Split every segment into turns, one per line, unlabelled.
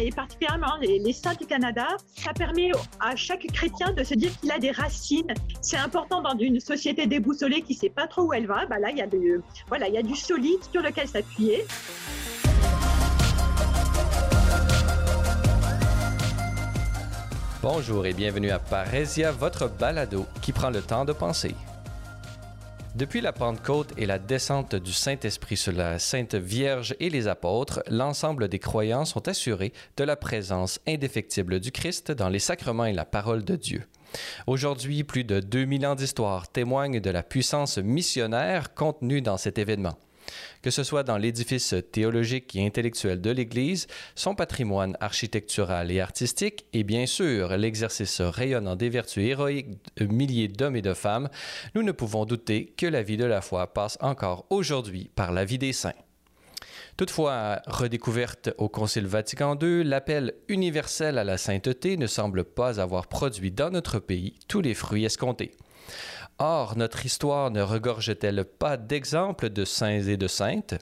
et particulièrement les, saints du Canada, ça permet à chaque chrétien de se dire qu'il a des racines. C'est important dans une société déboussolée qui ne sait pas trop où elle va. Bah là, il y, a voilà, il y a du solide sur lequel s'appuyer.
Bonjour et bienvenue à Parésia, votre balado qui prend le temps de penser. Depuis la Pentecôte et la descente du Saint-Esprit sur la Sainte Vierge et les apôtres, l'ensemble des croyants sont assurés de la présence indéfectible du Christ dans les sacrements et la parole de Dieu. Aujourd'hui, plus de 2000 ans d'histoire témoignent de la puissance missionnaire contenue dans cet événement que ce soit dans l'édifice théologique et intellectuel de l'Église, son patrimoine architectural et artistique, et bien sûr l'exercice rayonnant des vertus héroïques de milliers d'hommes et de femmes, nous ne pouvons douter que la vie de la foi passe encore aujourd'hui par la vie des saints. Toutefois, redécouverte au Concile Vatican II, l'appel universel à la sainteté ne semble pas avoir produit dans notre pays tous les fruits escomptés. Or, notre histoire ne regorge-t-elle pas d'exemples de saints et de saintes?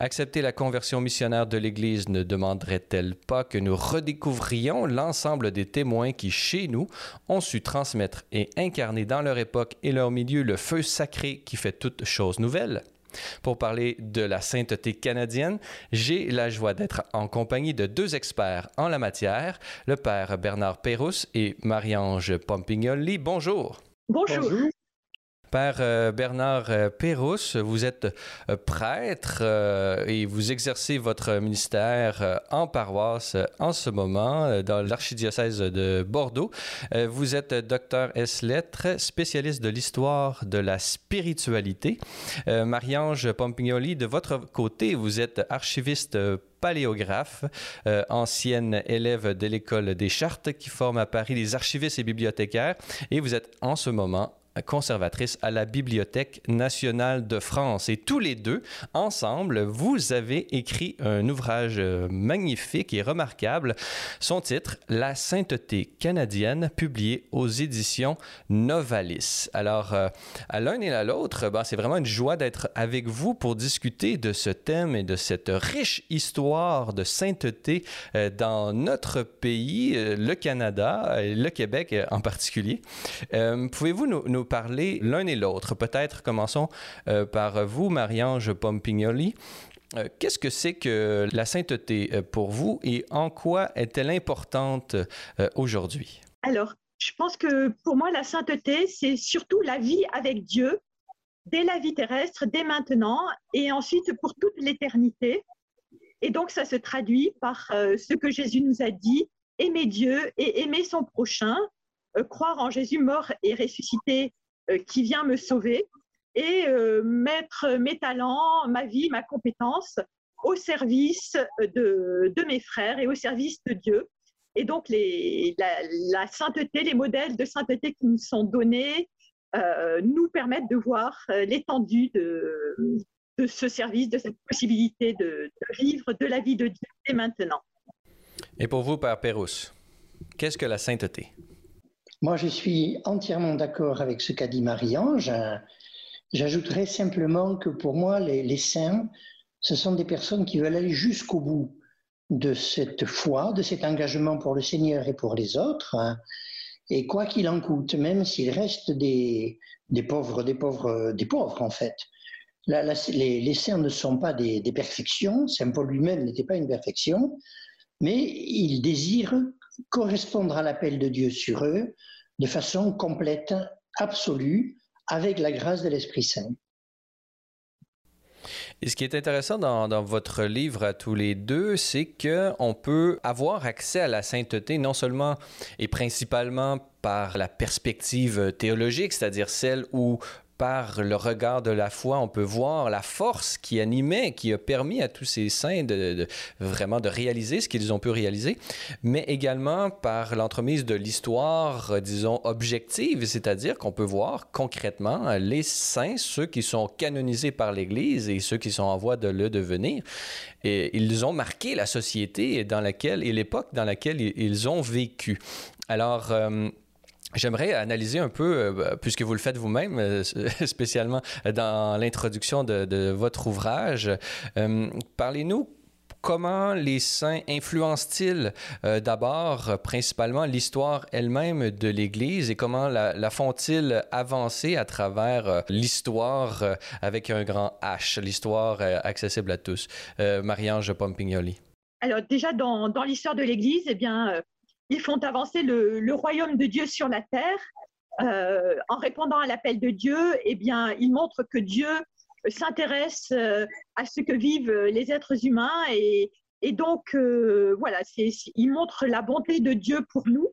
Accepter la conversion missionnaire de l'Église ne demanderait-elle pas que nous redécouvrions l'ensemble des témoins qui, chez nous, ont su transmettre et incarner dans leur époque et leur milieu le feu sacré qui fait toute chose nouvelle? Pour parler de la sainteté canadienne, j'ai la joie d'être en compagnie de deux experts en la matière, le père Bernard Pérousse et Marie-Ange Pompignoli. Bonjour.
Bonjour.
Père euh, Bernard euh, Pérousse, vous êtes euh, prêtre et vous exercez votre ministère en paroisse en ce moment dans l'archidiocèse de Bordeaux. Vous êtes docteur S lettres, spécialiste de l'histoire de la spiritualité. Marie-Ange Pompignoli, de votre côté, vous êtes archiviste paléographe, ancienne élève de l'école des chartes qui forme à Paris les archivistes et bibliothécaires, et vous êtes en ce moment conservatrice à la Bibliothèque nationale de France. Et tous les deux, ensemble, vous avez écrit un ouvrage euh, magnifique et remarquable. Son titre, La sainteté canadienne, publié aux éditions Novalis. Alors, euh, à l'un et à l'autre, ben, c'est vraiment une joie d'être avec vous pour discuter de ce thème et de cette riche histoire de sainteté euh, dans notre pays, le Canada, le Québec en particulier. Pouvez-vous nous, nous parler l'un et l'autre. Peut-être commençons euh, par vous, Marie-Ange Pompignoli. Euh, qu'est-ce que c'est que la sainteté euh, pour vous et en quoi est-elle importante aujourd'hui?
Alors, je pense que pour moi, la sainteté, c'est surtout la vie avec Dieu, dès la vie terrestre, dès maintenant, et ensuite pour toute l'éternité. Et donc, ça se traduit par ce que Jésus nous a dit, aimer Dieu et aimer son prochain, croire en Jésus mort et ressuscité euh, qui vient me sauver et euh, mettre mes talents, ma vie, ma compétence au service de, de mes frères et au service de Dieu. Et donc, la, sainteté, les modèles de sainteté qui nous sont donnés euh, nous permettent de voir l'étendue de, de, ce service, de cette possibilité de, de, vivre de la vie de Dieu dès maintenant.
Et pour vous, Père Pérousse, qu'est-ce que la sainteté?
Moi, je suis entièrement d'accord avec ce qu'a dit Marie-Ange. J'ajouterais simplement que pour moi, les, saints, ce sont des personnes qui veulent aller jusqu'au bout de cette foi, de cet engagement pour le Seigneur et pour les autres. Et quoi qu'il en coûte, même s'il reste des, des, pauvres, des pauvres, des pauvres en fait. les, les, saints ne sont pas des, des perfections. Saint Paul lui-même n'était pas une perfection, mais il désire correspondre à l'appel de Dieu sur eux de façon complète, absolue, avec la grâce de l'Esprit Saint.
Et ce qui est intéressant dans, votre livre à tous les deux, c'est qu'on peut avoir accès à la sainteté non seulement et principalement par la perspective théologique, c'est-à-dire celle où par le regard de la foi, on peut voir la force qui animait, qui a permis à tous ces saints de, vraiment de réaliser ce qu'ils ont pu réaliser, mais également par l'entremise de l'histoire, euh, disons, objective, c'est-à-dire qu'on peut voir concrètement les saints, ceux qui sont canonisés par l'Église et ceux qui sont en voie de le devenir, et ils ont marqué la société dans laquelle et l'époque dans laquelle ils ont vécu. Alors, euh, J'aimerais analyser un peu, euh, puisque vous le faites vous-même, euh, spécialement dans l'introduction de, votre ouvrage. Euh, parlez-nous comment les saints influencent-ils d'abord, principalement, l'histoire elle-même de l'Église et comment la, font-ils avancer à travers l'histoire avec un grand H, l'histoire accessible à tous? Marie-Ange Pompignoli.
Alors déjà, dans, dans l'histoire de l'Église, eh bien, ils font avancer le, royaume de Dieu sur la terre. en répondant à l'appel de Dieu, eh bien, ils montrent que Dieu s'intéresse euh, à ce que vivent les êtres humains et, donc euh, voilà, il montre la bonté de Dieu pour nous.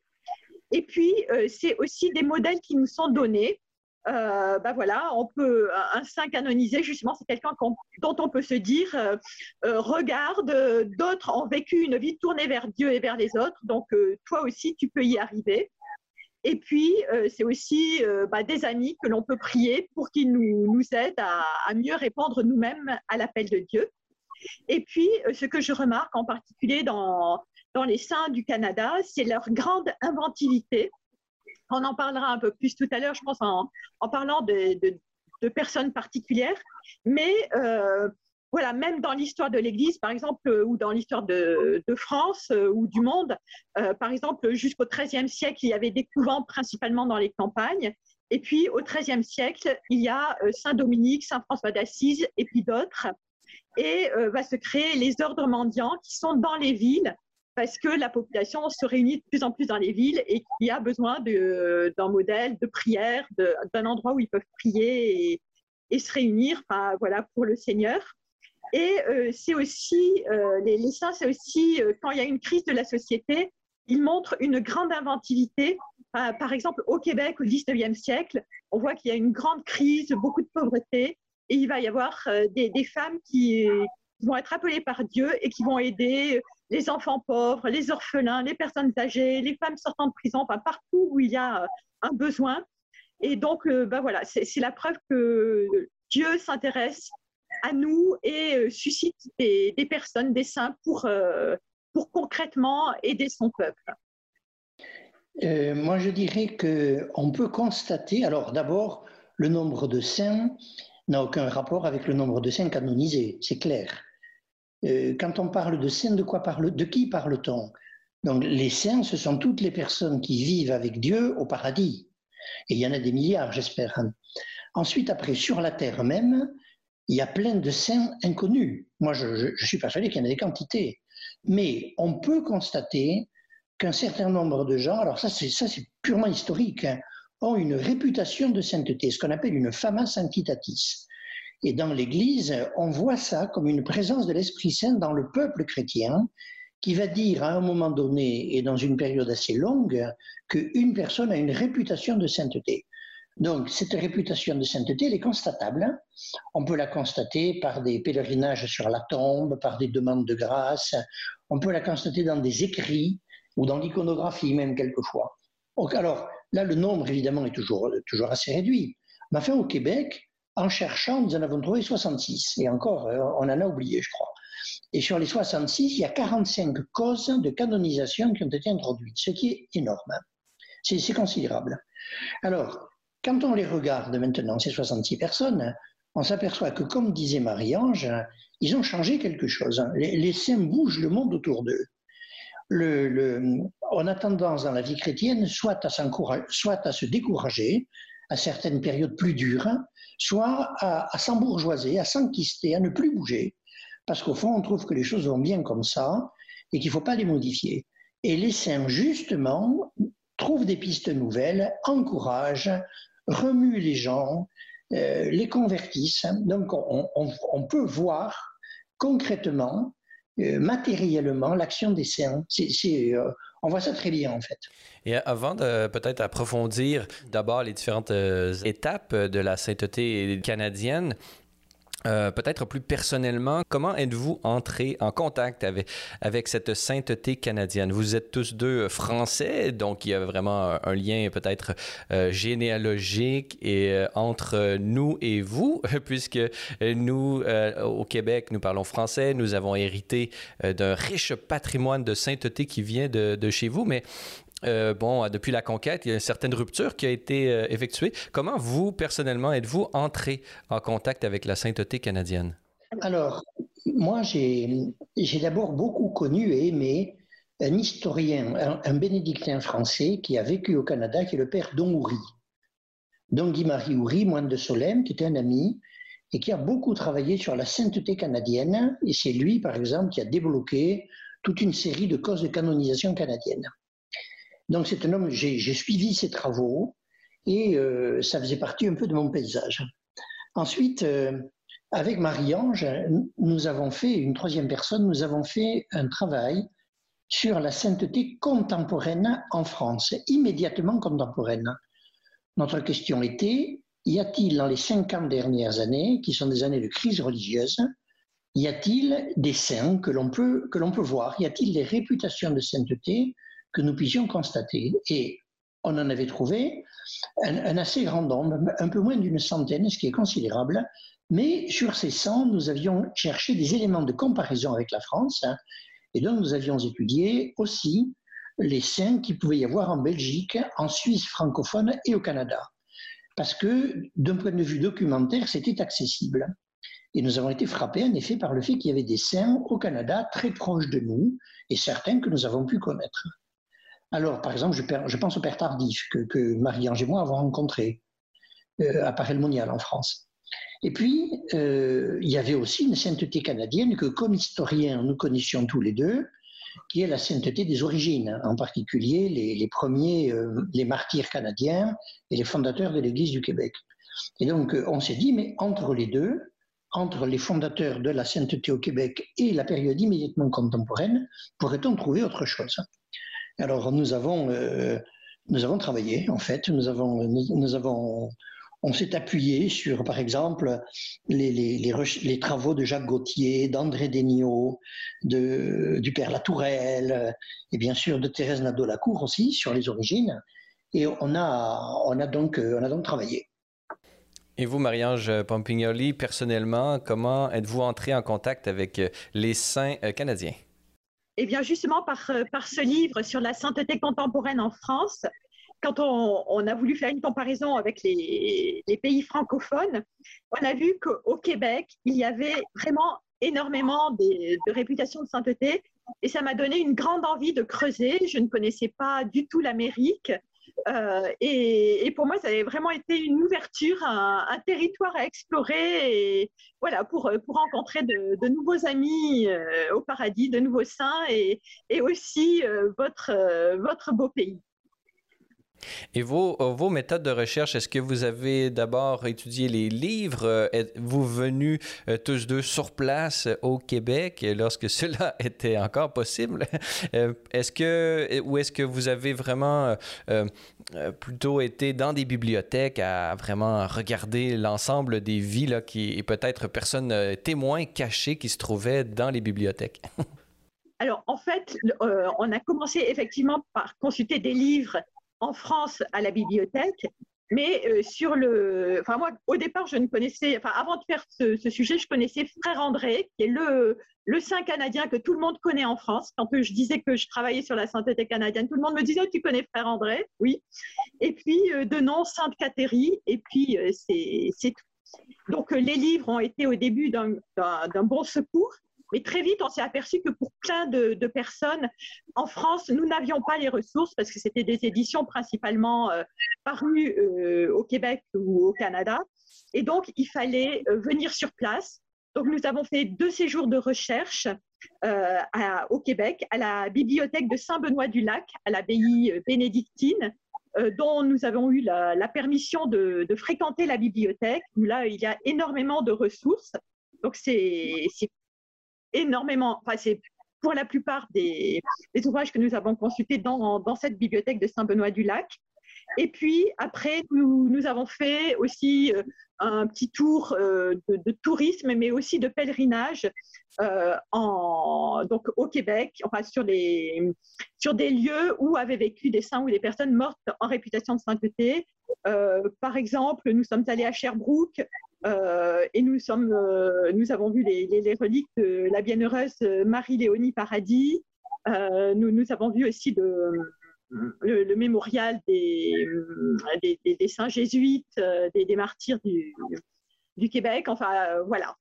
Et puis euh, c'est aussi des modèles qui nous sont donnés. Bah voilà, on peut un saint canonisé justement, c'est quelqu'un dont on peut se dire regarde, d'autres ont vécu une vie tournée vers Dieu et vers les autres, donc toi aussi tu peux y arriver. Et puis, euh, c'est aussi euh, bah, des amis que l'on peut prier pour qu'ils nous, nous aident à, mieux répondre nous-mêmes à l'appel de Dieu. Et puis, euh, ce que je remarque en particulier dans, dans les saints du Canada, c'est leur grande inventivité. On en parlera un peu plus tout à l'heure, je pense, en, parlant de, personnes particulières. Mais voilà, même dans l'histoire de l'Église, par exemple, euh, ou dans l'histoire de, France euh, ou du monde, euh, par exemple, jusqu'au XIIIe siècle, il y avait des couvents principalement dans les campagnes. Et puis, au XIIIe siècle, il y a Saint Dominique, Saint François d'Assise et puis d'autres. Et va se créer les ordres mendiants qui sont dans les villes parce que la population se réunit de plus en plus dans les villes et qu'il y a besoin d'un modèle de prière, d'un endroit où ils peuvent prier et, se réunir voilà, pour le Seigneur. Et euh, c'est aussi, euh, les, saints, c'est aussi, euh, quand il y a une crise de la société, ils montrent une grande inventivité. par exemple, au Québec, au 19e siècle, on voit qu'il y a une grande crise, beaucoup de pauvreté, et il va y avoir des, femmes qui, vont être appelées par Dieu et qui vont aider les enfants pauvres, les orphelins, les personnes âgées, les femmes sortant de prison, enfin partout où il y a un besoin. Et donc, ben voilà, c'est la preuve que Dieu s'intéresse à nous et euh, suscite des, personnes, des saints pour, euh, pour concrètement aider son peuple.
Euh, moi, je dirais qu'on peut constater, alors d'abord, le nombre de saints n'a aucun rapport avec le nombre de saints canonisés, c'est clair. Quand on parle de saints, de quoi parle, de qui parle-t-on? Donc, les saints, ce sont toutes les personnes qui vivent avec Dieu au paradis. Et il y en a des milliards, j'espère. Ensuite, après, sur la terre même, il y a plein de saints inconnus. Moi, je, suis persuadé qu'il y en a des quantités. Mais on peut constater qu'un certain nombre de gens, alors ça c'est, ça, c'est purement historique, hein, ont une réputation de sainteté, ce qu'on appelle une fama sanctitatis. Et dans l'Église, on voit ça comme une présence de l'Esprit Saint dans le peuple chrétien, qui va dire à un moment donné et dans une période assez longue qu'une personne a une réputation de sainteté. Donc, cette réputation de sainteté, elle est constatable. On peut la constater par des pèlerinages sur la tombe, par des demandes de grâce. On peut la constater dans des écrits ou dans l'iconographie même quelquefois. alors, là, le nombre, évidemment, est toujours, toujours assez réduit. Mais enfin, au Québec, en cherchant, nous en avons trouvé 66. Et encore, euh, on en a oublié, je crois. Et sur les 66, il y a 45 causes de canonisation qui ont été introduites, ce qui est énorme. C'est considérable. Alors, quand on les regarde maintenant, ces 66 personnes, on s'aperçoit que, comme disait Marie-Ange, ils ont changé quelque chose. Les, saints bougent le monde autour d'eux. on a tendance dans la vie chrétienne soit à, soit à se décourager à certaines périodes plus dures, soit à, s'embourgeoiser, à s'enquister, à ne plus bouger, parce qu'au fond, on trouve que les choses vont bien comme ça et qu'il ne faut pas les modifier. Et les saints, justement, trouvent des pistes nouvelles, encouragent, remuent les gens, euh, les convertissent. Donc on, peut voir concrètement, euh, matériellement, l'action des saints. Euh, on voit ça très bien en fait.
Et avant de peut-être approfondir d'abord les différentes étapes de la sainteté canadienne, euh, peut-être plus personnellement, comment êtes-vous entré en contact avec, cette sainteté canadienne? Vous êtes tous deux français, donc il y a vraiment un lien peut-être euh, généalogique et, euh, entre nous et vous, puisque nous, au Québec, nous parlons français, nous avons hérité d'un riche patrimoine de sainteté qui vient de, de chez vous, mais euh, bon, depuis la conquête, il y a une certaine rupture qui a été euh, effectuée. Comment vous, personnellement, êtes-vous entré en contact avec la sainteté canadienne?
Alors, moi, j'ai d'abord beaucoup connu et aimé un historien, un, bénédictin français qui a vécu au Canada, qui est le père Don Houry. Don Guy-Marie Houry, moine de Solesmes, qui était un ami et qui a beaucoup travaillé sur la sainteté canadienne. Et c'est lui, par exemple, qui a débloqué toute une série de causes de canonisation canadienne. Donc c'est un homme, j'ai suivi ses travaux et euh, ça faisait partie un peu de mon paysage. Ensuite, euh, avec Marie-Ange, nous avons fait, une troisième personne, nous avons fait un travail sur la sainteté contemporaine en France, immédiatement contemporaine. Notre question était, y a-t-il dans les 50 dernières années, qui sont des années de crise religieuse, y a-t-il des saints que l'on peut, que l'on peut voir? Y a-t-il des réputations de sainteté que nous puissions constater Et on en avait trouvé un, assez grand nombre, un peu moins d'une centaine, ce qui est considérable, mais sur ces 100, nous avions cherché des éléments de comparaison avec la France, hein, et donc nous avions étudié aussi les saints qu'il pouvait y avoir en Belgique, en Suisse francophone et au Canada. Parce que d'un point de vue documentaire, c'était accessible. Et nous avons été frappés en effet par le fait qu'il y avait des saints au Canada très proches de nous, et certains que nous avons pu connaître. Alors, par exemple, je, pense au Père Tardif, que, Marie-Ange et moi avons rencontré euh, à Paris-le-Monial en France. Et puis, euh, il y avait aussi une sainteté canadienne que, comme historiens, nous connaissions tous les deux, qui est la sainteté des origines, en particulier les, premiers, euh, les martyrs canadiens et les fondateurs de l'Église du Québec. Et donc, on s'est dit, mais entre les deux, entre les fondateurs de la sainteté au Québec et la période immédiatement contemporaine, pourrait-on trouver autre chose? Alors, nous avons, nous avons travaillé, en fait, nous avons, nous avons on s'est appuyé sur, par exemple, les, travaux de Jacques Gauthier, d'André Degnaud, de, du Père Latourelle, et bien sûr de Thérèse Nadeau-Lacour aussi, sur les origines. Et on a, on a, donc, on a donc travaillé.
Et vous, Marie-Ange Pompignoli, personnellement, comment êtes-vous entré en contact avec les saints euh, canadiens?
Eh bien, justement, par, euh, par ce livre sur la sainteté contemporaine en France, quand on, a voulu faire une comparaison avec les, pays francophones, on a vu qu'au Québec, il y avait vraiment énormément de, réputation de sainteté et ça m'a donné une grande envie de creuser. Je ne connaissais pas du tout l'Amérique. Euh, et, pour moi, ça avait vraiment été une ouverture, un, territoire à explorer, voilà, pour, rencontrer de, nouveaux amis euh, au paradis, de nouveaux saints, et, et aussi euh, votre, votre beau pays.
Et vos, euh, vos méthodes de recherche, est-ce que vous avez d'abord étudié les livres? Êtes-vous venus euh, tous deux sur place au Québec lorsque cela était encore possible? Euh, est-ce que, ou est-ce que vous avez vraiment plutôt été dans des bibliothèques à vraiment regarder l'ensemble des vies là, qui, et peut-être personnes témoins cachés qui se trouvaient dans les bibliothèques?
Alors, en fait, on a commencé effectivement par consulter des livres en France à la bibliothèque, mais euh, sur le. Enfin, moi, au départ, je ne connaissais. Enfin, avant de faire ce, sujet, je connaissais Frère André, qui est le, saint canadien que tout le monde connaît en France. Quand je disais que je travaillais sur la sainteté canadienne, tout le monde me disait oh, Tu connais Frère André? Oui. Et puis, euh, de nom, Sainte Cathérie, et puis euh, c'est tout. Donc, les livres ont été au début d'un bon secours. Mais très vite, on s'est aperçu que pour plein de, personnes, en France, nous n'avions pas les ressources parce que c'était des éditions principalement euh, parues euh, au Québec ou au Canada. Et donc, il fallait euh, venir sur place. Donc, nous avons fait deux séjours de recherche au Québec, à la bibliothèque de Saint-Benoît-du-Lac, à l'abbaye bénédictine, dont nous avons eu la, permission de, de, fréquenter la bibliothèque. Là, il y a énormément de ressources. Donc, c'est énormément, enfin, c'est pour la plupart des, ouvrages que nous avons consultés dans, cette bibliothèque de Saint-Benoît-du-Lac. Et puis après, nous, avons fait aussi euh, un petit tour euh, de, tourisme, mais aussi de pèlerinage euh, donc au Québec, sur, des lieux où avaient vécu des saints ou des personnes mortes en réputation de sainteté. par exemple, nous sommes allés à Sherbrooke et nous, sommes, euh, nous avons vu les, reliques de la bienheureuse Marie-Léonie Paradis. Euh, nous, avons vu aussi le, mémorial des, des, saints jésuites, des, martyrs du, du, Québec. Enfin, voilà.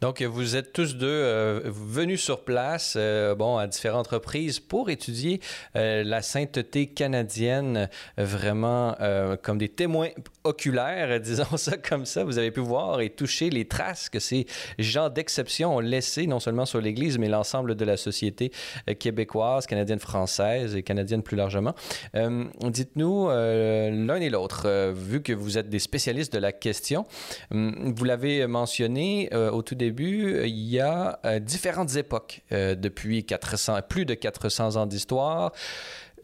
Donc, vous êtes tous deux euh, venus sur place, euh, bon, à différentes reprises pour étudier euh, la sainteté canadienne, vraiment comme des témoins oculaires, disons ça comme ça. Vous avez pu voir et toucher les traces que ces gens d'exception ont laissées, non seulement sur l'Église, mais l'ensemble de la société québécoise, canadienne, française et canadienne plus largement. Dites-nous l'un et l'autre, vu que vous êtes des spécialistes de la question, vous l'avez mentionné au tout début, il y a euh, différentes époques euh, depuis 400, plus de 400 ans d'histoire.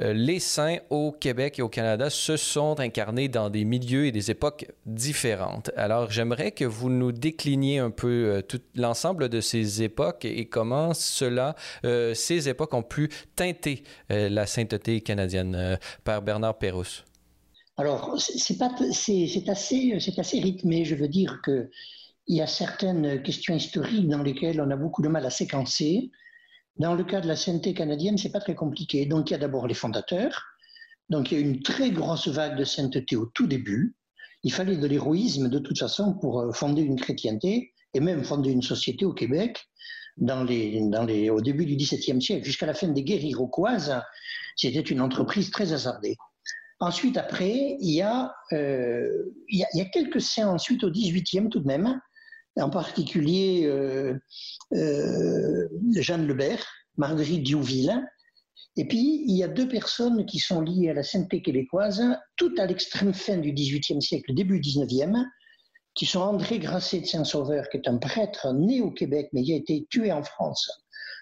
Euh, les saints au Québec et au Canada se sont incarnés dans des milieux et des époques différentes. Alors, j'aimerais que vous nous décliniez un peu tout l'ensemble de ces époques et comment cela, ces époques ont pu teinter la sainteté canadienne. Père Bernard Pérusse.
Alors, c'est assez, assez rythmé. Je veux dire que il y a certaines questions historiques dans lesquelles on a beaucoup de mal à séquencer. Dans le cas de la sainteté canadienne, c'est pas très compliqué. Donc il y a d'abord les fondateurs. Donc il y a une très grosse vague de sainteté au tout début. Il fallait de l'héroïsme de toute façon pour euh, fonder une chrétienté et même fonder une société au Québec dans les, dans les, au début du XVIIe siècle jusqu'à la fin des guerres iroquoises. C'était une entreprise très hasardée. Ensuite, après, il y a, euh, il y a, il y a quelques saints ensuite au XVIIIe tout de même en particulier euh, euh, Jeanne Lebert, Marguerite Diouville. Et puis, il y a deux personnes qui sont liées à la sainteté québécoise, tout à l'extrême fin du XVIIIe siècle, début XIXe, qui sont André Grasset de Saint-Sauveur, qui est un prêtre né au Québec, mais qui a été tué en France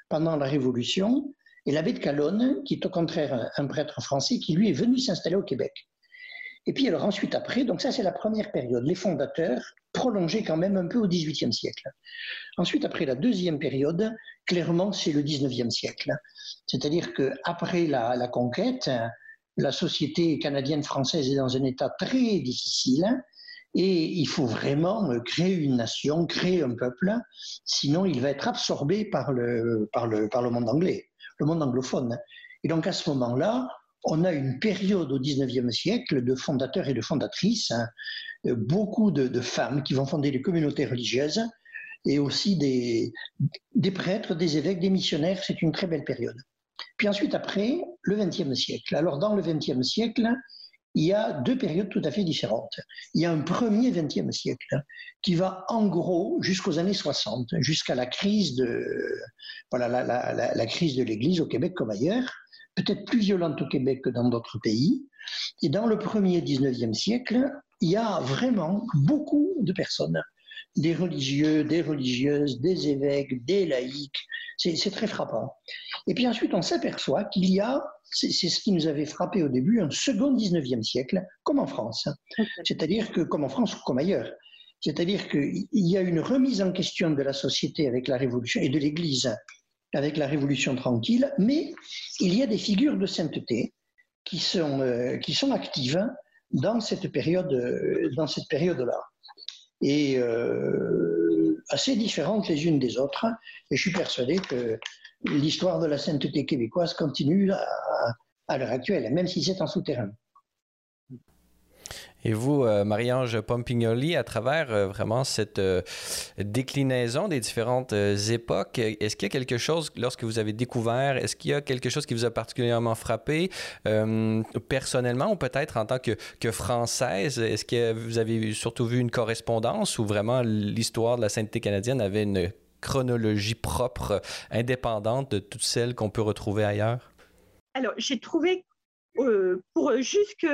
pendant la Révolution, et l'abbé de Calonne, qui est au contraire un prêtre français, qui lui est venu s'installer au Québec. Et puis alors ensuite après, donc ça c'est la première période, les fondateurs, prolongés quand même un peu au XVIIIe siècle. Ensuite après la deuxième période, clairement c'est le XIXe siècle. C'est-à-dire qu'après la, la conquête, la société canadienne-française est dans un état très difficile et il faut vraiment créer une nation, créer un peuple, sinon il va être absorbé par le, par le, par le monde anglais, le monde anglophone. Et donc à ce moment-là, on a une période au XIXe siècle de fondateurs et de fondatrices, hein, euh, beaucoup de, femmes qui vont fonder des communautés religieuses et aussi des, prêtres, des évêques, des missionnaires. C'est une très belle période. Puis ensuite, après, le XXe siècle. Alors, dans le XXe siècle, il y a deux périodes tout à fait différentes. Il y a un premier XXe siècle qui va en gros jusqu'aux années 60, jusqu'à la crise de voilà la crise de l'Église au Québec comme ailleurs peut-être plus violente au Québec que dans d'autres pays. Et dans le premier 19e siècle, il y a vraiment beaucoup de personnes, des religieux, des religieuses, des évêques, des laïcs. C'est très frappant. Et puis ensuite, on s'aperçoit qu'il y a, c'est ce qui nous avait frappé au début, un second 19e siècle, comme en France. C'est-à-dire que, comme en France ou comme ailleurs, c'est-à-dire qu'il y a une remise en question de la société avec la Révolution et de l'Église avec la Révolution tranquille, mais il y a des figures de sainteté qui sont, euh, qui sont actives dans cette période, euh, dans cette période-là, et euh, assez différentes les unes des autres. Et je suis persuadé que l'histoire de la sainteté québécoise continue à, à l'heure actuelle, même si c'est en souterrain.
Et vous, euh, Marie-Ange Pompignoli, à travers euh, vraiment cette euh, déclinaison des différentes époques, est-ce qu'il y a quelque chose, lorsque vous avez découvert, est-ce qu'il y a quelque chose qui vous a particulièrement frappé personnellement ou peut-être en tant que, que Française? Est-ce que vous avez surtout vu une correspondance ou vraiment l'histoire de la sainteté canadienne avait une chronologie propre, indépendante de toutes celles qu'on peut retrouver ailleurs?
Alors, j'ai trouvé euh, pour jusqu'à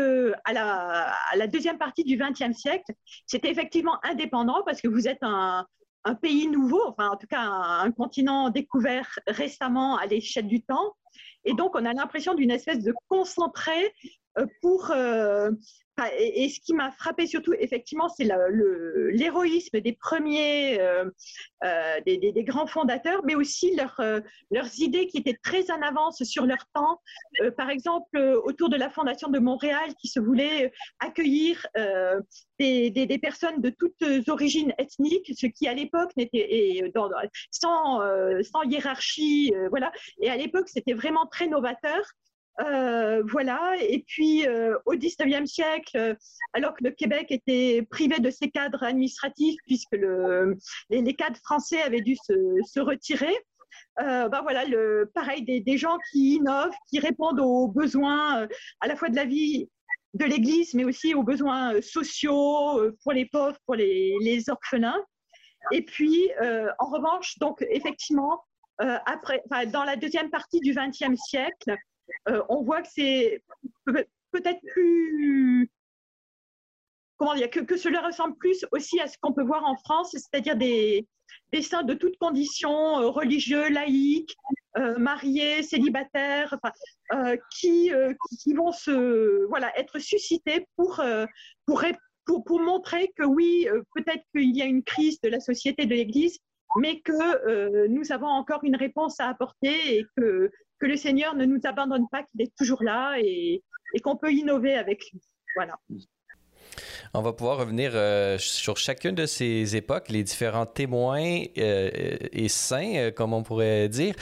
la, à la deuxième partie du XXe siècle, c'était effectivement indépendant parce que vous êtes un, pays nouveau, enfin en tout cas un, continent découvert récemment à l'échelle du temps. Et donc on a l'impression d'une espèce de concentré euh, pour euh, et, ce qui m'a frappé surtout, effectivement, c'est l'héroïsme des premiers, euh, euh, des, grands fondateurs, mais aussi euh, leurs idées qui étaient très en avance sur leur temps. par exemple, autour de la fondation de Montréal, qui se voulait accueillir des, des, personnes de toutes origines ethniques, ce qui à l'époque n'était sans, sans hiérarchie, voilà. Et à l'époque, c'était vraiment très novateur. Euh, voilà, et puis euh, au 19e siècle, alors que le Québec était privé de ses cadres administratifs, puisque le, les, cadres français avaient dû se, retirer, ben voilà, le, pareil, des, des, gens qui innovent, qui répondent aux besoins à la fois de la vie de l'Église, mais aussi aux besoins sociaux pour les pauvres, pour les, les orphelins. Et puis, en revanche, donc effectivement, après, dans la deuxième partie du XXe siècle, euh, on voit que c'est peut-être plus comment dire, que, cela ressemble plus aussi à ce qu'on peut voir en France, c'est-à-dire des, des saints de toutes conditions, euh, religieux, laïcs, euh, mariés, célibataires, qui, vont se, voilà, être suscités pour, pour montrer que oui, peut-être qu'il y a une crise de la société de l'Église, mais que nous avons encore une réponse à apporter et que que le Seigneur ne nous abandonne pas, qu'il est toujours là et, qu'on peut innover avec lui. Voilà.
On va pouvoir revenir euh, sur chacune de ces époques, les différents témoins euh, et saints, euh, comme on pourrait dire,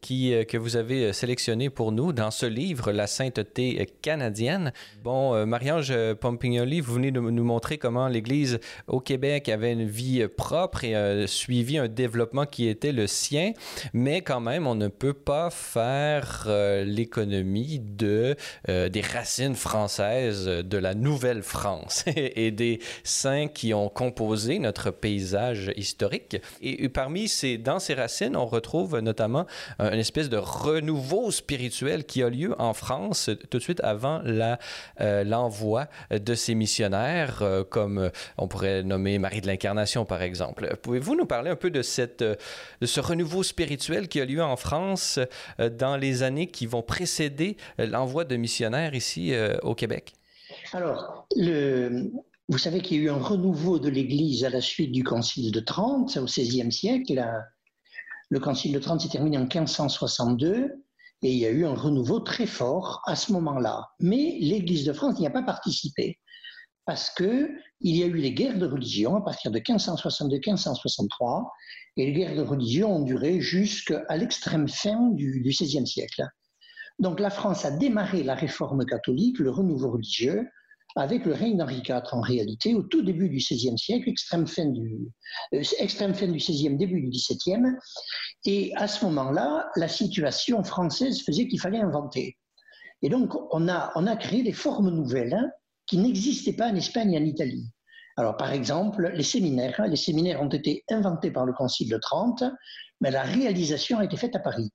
qui, que vous avez sélectionnés pour nous dans ce livre, La sainteté canadienne. Bon, Marie-Ange Pompignoli, vous venez de nous montrer comment l'Église au Québec avait une vie propre et suivi un développement qui était le sien, mais quand même, on ne peut pas faire l'économie de, des racines françaises de la nouvelle France et des saints qui ont composé notre paysage historique. Et parmi ces, dans ces racines, on retrouve notamment une espèce de renouveau spirituel qui a lieu en France tout de suite avant euh, l'envoi de ces missionnaires, euh, comme on pourrait nommer Marie de l'Incarnation, par exemple. Pouvez-vous nous parler un peu de, cette, de ce renouveau spirituel qui a lieu en France euh, dans les années qui vont précéder l'envoi de missionnaires ici au Québec?
Alors, vous savez qu'il y a eu un renouveau de l'Église à la suite du Concile de Trente au XVIe siècle. Le Concile de Trente s'est terminé en 1562 et il y a eu un renouveau très fort à ce moment-là. Mais l'Église de France n'y a pas participé parce qu'il y a eu les guerres de religion à partir de 1562-1563 et les guerres de religion ont duré jusqu'à l'extrême fin du XVIe siècle. Donc la France a démarré la réforme catholique, le renouveau religieux, avec le règne d'Henri IV en réalité au tout début du XVIe siècle, extrême fin du, euh, XVIe, début du XVIIe. Et à ce moment-là, la situation française faisait qu'il fallait inventer. Et donc on a, créé des formes nouvelles hein, qui n'existaient pas en Espagne et en Italie. Alors par exemple, les séminaires. Les séminaires ont été inventés par le Concile de Trente, mais la réalisation a été faite à Paris.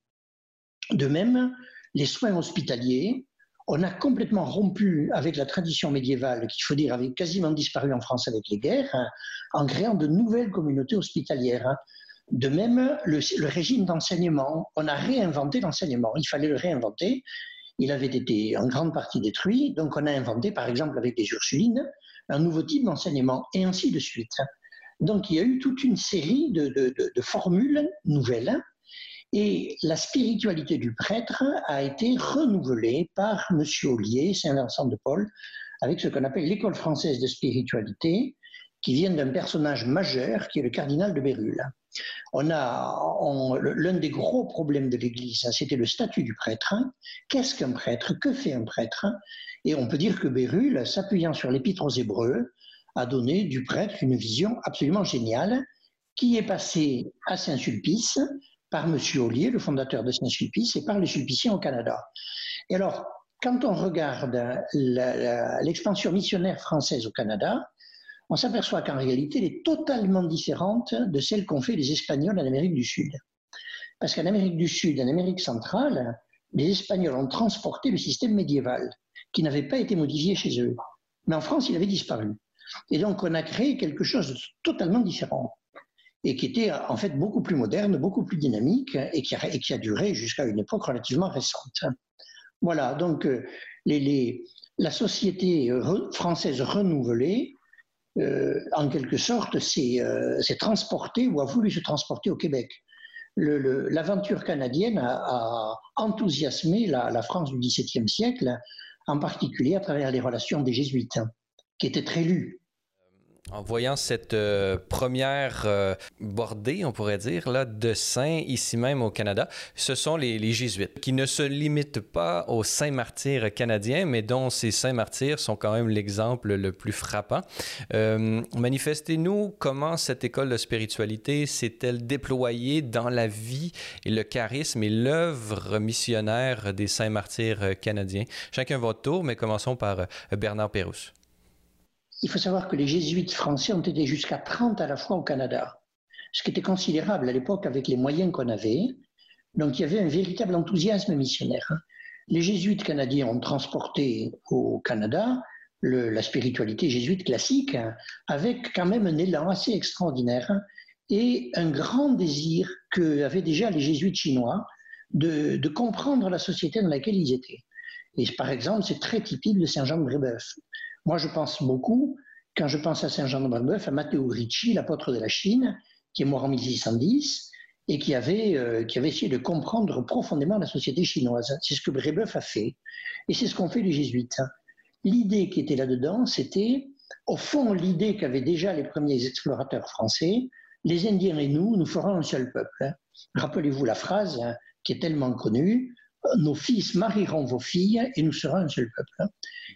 De même, les soins hospitaliers, on a complètement rompu avec la tradition médiévale, qu'il faut dire avait quasiment disparu en France avec les guerres, hein, en créant de nouvelles communautés hospitalières. Hein. De même, le, régime d'enseignement, on a réinventé l'enseignement. Il fallait le réinventer. Il avait été en grande partie détruit. Donc, on a inventé, par exemple, avec les Ursulines, un nouveau type d'enseignement, et ainsi de suite. Donc, il y a eu toute une série de, de formules nouvelles et la spiritualité du prêtre a été renouvelée par M. Ollier, Saint-Vincent de Paul, avec ce qu'on appelle l'école française de spiritualité, qui vient d'un personnage majeur qui est le cardinal de Bérulle. On a l'un des gros problèmes de l'Église, c'était le statut du prêtre. Qu'est-ce qu'un prêtre? Que fait un prêtre? Et on peut dire que Bérulle, s'appuyant sur l'Épître aux Hébreux, a donné du prêtre une vision absolument géniale, qui est passée à Saint-Sulpice, par M. Ollier, le fondateur de Saint-Sulpice, et par les Sulpiciens au Canada. Et alors, quand on regarde l'expansion missionnaire française au Canada, on s'aperçoit qu'en réalité, elle est totalement différente de celle qu'ont fait les Espagnols en Amérique du Sud. Parce qu'en Amérique du Sud, en Amérique centrale, les Espagnols ont transporté le système médiéval, qui n'avait pas été modifié chez eux. Mais en France, il avait disparu. Et donc, on a créé quelque chose de totalement différent et qui était en fait beaucoup plus moderne, beaucoup plus dynamique et qui a, duré jusqu'à une époque relativement récente. Voilà, donc euh, la société française renouvelée, euh, en quelque sorte, euh, s'est transportée ou a voulu se transporter au Québec. L'aventure canadienne a, enthousiasmé la, France du XVIIe siècle, en particulier à travers les relations des jésuites, qui étaient très lus
En voyant cette euh, première euh, bordée, on pourrait dire, là, de saints ici même au Canada, ce sont les, jésuites, qui ne se limitent pas aux saints martyrs canadiens, mais dont ces saints martyrs sont quand même l'exemple le plus frappant. Euh, manifestez-nous comment cette école de spiritualité s'est-elle déployée dans la vie et le charisme et l'œuvre missionnaire des saints martyrs canadiens? Chacun votre tour, mais commençons par Bernard Pérouse.
Il faut savoir que les jésuites français ont été jusqu'à 30 à la fois au Canada, ce qui était considérable à l'époque avec les moyens qu'on avait. Donc il y avait un véritable enthousiasme missionnaire. Les jésuites canadiens ont transporté au Canada la spiritualité jésuite classique avec quand même un élan assez extraordinaire et un grand désir qu'avaient déjà les jésuites chinois de, de, comprendre la société dans laquelle ils étaient. Et par exemple, c'est très typique de Saint Jean de Brébeuf. Moi, je pense beaucoup, quand je pense à Saint Jean de Brébeuf, à Matteo Ricci, l'apôtre de la Chine, qui est mort en 1610 et qui avait, euh, qui avait essayé de comprendre profondément la société chinoise. C'est ce que Brébeuf a fait. Et c'est ce qu'ont fait les jésuites. L'idée qui était là-dedans, c'était, au fond, l'idée qu'avaient déjà les premiers explorateurs français, les Indiens et nous, nous ferons un seul peuple. Rappelez-vous la phrase hein, qui est tellement connue, nos fils marieront vos filles et nous serons un seul peuple.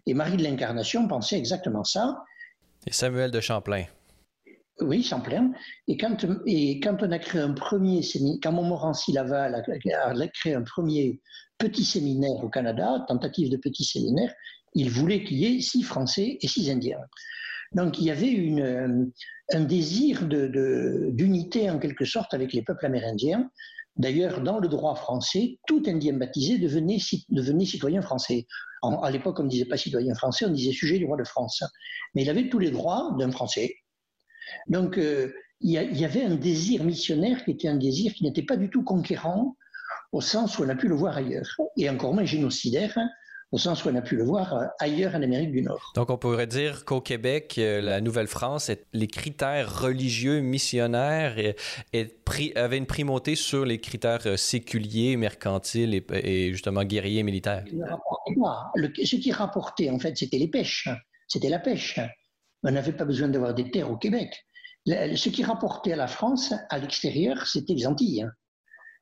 Et Marie de l'Incarnation pensait exactement ça.
Et Samuel de Champlain.
Oui, Champlain. Et quand, et quand on a créé un premier séminaire, quand Montmorency Laval a, créé un premier petit séminaire au Canada, tentative de petit séminaire, il voulait qu'il y ait six Français et six Indiens. Donc il y avait une, un désir d'unité de, en quelque sorte avec les peuples amérindiens. D'ailleurs, dans le droit français, tout Indien baptisé devenait, citoyen français à l'époque, on ne disait pas citoyen français, on disait sujet du roi de France. Mais il avait tous les droits d'un Français. Donc, euh, il, y avait un désir missionnaire qui était un désir qui n'était pas du tout conquérant, au sens où on a pu le voir ailleurs, et encore moins génocidaire, au sens où on a pu le voir euh, ailleurs en Amérique du Nord.
Donc on pourrait dire qu'au Québec, euh, la Nouvelle-France, les critères religieux missionnaires avaient une primauté sur les critères euh, séculiers, mercantiles et, justement guerriers militaires.
ce qui rapportait, en fait, c'était les pêches. C'était la pêche. On n'avait pas besoin d'avoir des terres au Québec. Ce qui rapportait à la France, à l'extérieur, c'était les Antilles.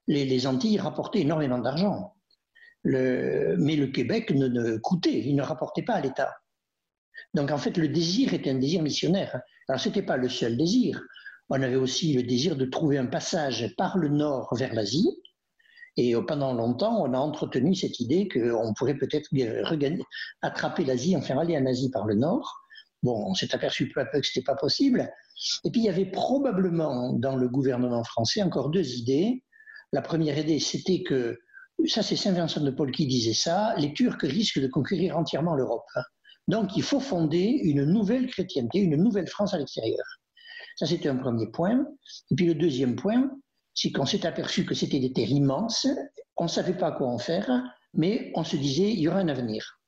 Les Antilles rapportaient énormément d'argent mais le Québec ne, coûtait, il ne rapportait pas à l'État. Donc en fait, le désir était un désir missionnaire. Alors ce n'était pas le seul désir. On avait aussi le désir de trouver un passage par le nord vers l'Asie. Et pendant longtemps, on a entretenu cette idée qu'on pourrait peut-être attraper l'Asie, enfin aller en Asie par le nord. Bon, on s'est aperçu peu à peu que ce n'était pas possible. Et puis il y avait probablement dans le gouvernement français encore deux idées. La première idée, c'était que ça c'est Saint Vincent de Paul qui disait ça, les Turcs risquent de conquérir entièrement l'Europe. Donc il faut fonder une nouvelle chrétienté, une nouvelle France à l'extérieur. Ça c'était un premier point. Et puis le deuxième point, c'est qu'on s'est aperçu que c'était des terres immenses, on ne savait pas quoi en faire, mais on se disait, il y aura un avenir.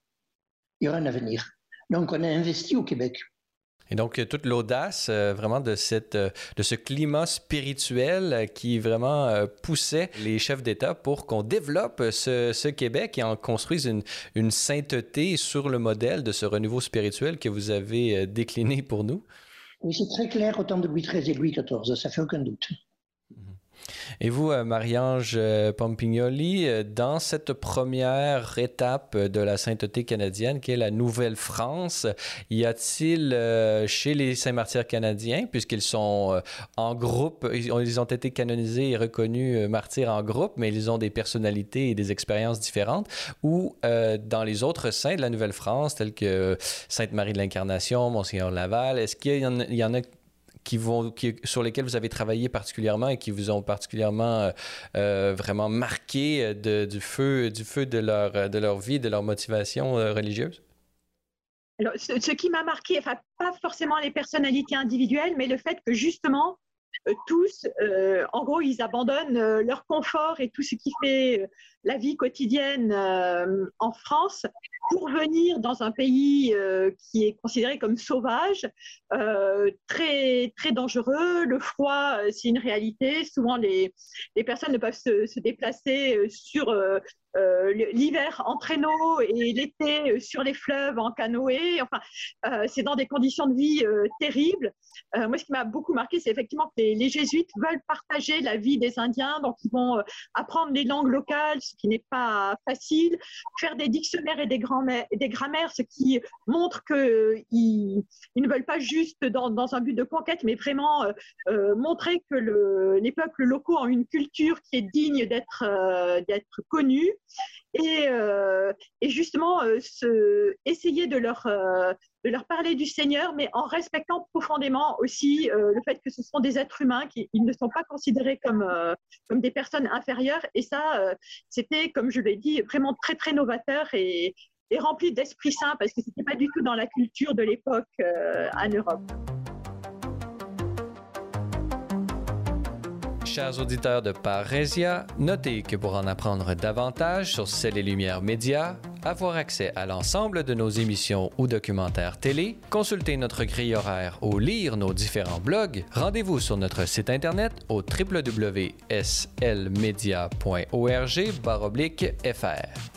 Il y aura un avenir. Donc on a investi au Québec.
Et donc, toute l'audace euh, vraiment de, cette, euh, de ce climat spirituel euh, qui vraiment poussait les chefs d'État pour qu'on développe ce, ce, Québec et en construise une, une, sainteté sur le modèle de ce renouveau spirituel que vous avez décliné pour nous.
Oui, c'est très clair au temps de Louis XIII et Louis XIV, ça fait aucun doute.
Et vous, euh, Marie-Ange euh, Pompignoli, euh, dans cette première étape de la sainteté canadienne, qui est la Nouvelle-France, y a-t-il chez les saints-martyrs canadiens, puisqu'ils sont en groupe, ils ont, été canonisés et reconnus martyrs en groupe, mais ils ont des personnalités et des expériences différentes, ou dans les autres saints de la Nouvelle-France, tels que Sainte-Marie de l'Incarnation, Monseigneur Laval, est-ce qu'il y, y en a qui vont, sur lesquels vous avez travaillé particulièrement et qui vous ont particulièrement euh, euh, vraiment marqué euh, de, du feu, du feu de, leur, de leur vie, de leur motivation religieuse?
Alors, ce, qui m'a marqué, enfin, pas forcément les personnalités individuelles, mais le fait que justement, tous, en gros, ils abandonnent leur confort et tout ce qui fait la vie quotidienne en France pour venir dans un pays qui est considéré comme sauvage, très, très dangereux. Le froid, c'est une réalité. Souvent, les, les personnes ne peuvent se, déplacer sur euh, l'hiver en traîneau et l'été euh, sur les fleuves en canoë. Enfin, euh, c'est dans des conditions de vie terribles. moi, ce qui m'a beaucoup marqué, c'est effectivement que les, jésuites veulent partager la vie des Indiens, donc ils vont apprendre les langues locales, qui n'est pas facile, faire des dictionnaires et des, grammaires, ce qui montre qu'ils ils ne veulent pas juste dans, dans, un but de conquête, mais vraiment montrer que le, les peuples locaux ont une culture qui est digne d'être connue. Et, euh, et justement euh, essayer de leur, euh, de leur parler du Seigneur, mais en respectant profondément aussi le fait que ce sont des êtres humains, qui ils ne sont pas considérés comme, comme des personnes inférieures. Et ça, c'était, comme je l'ai dit, vraiment très, très novateur et, et rempli d'Esprit Saint, parce que ce n'était pas du tout dans la culture de l'époque en Europe.
Chers auditeurs de Parésia, notez que pour en apprendre davantage sur Celles et Lumières Médias, avoir accès à l'ensemble de nos émissions ou documentaires télé, consulter notre grille horaire ou lire nos différents blogs, rendez-vous sur notre site internet au www.slmedia.org/fr.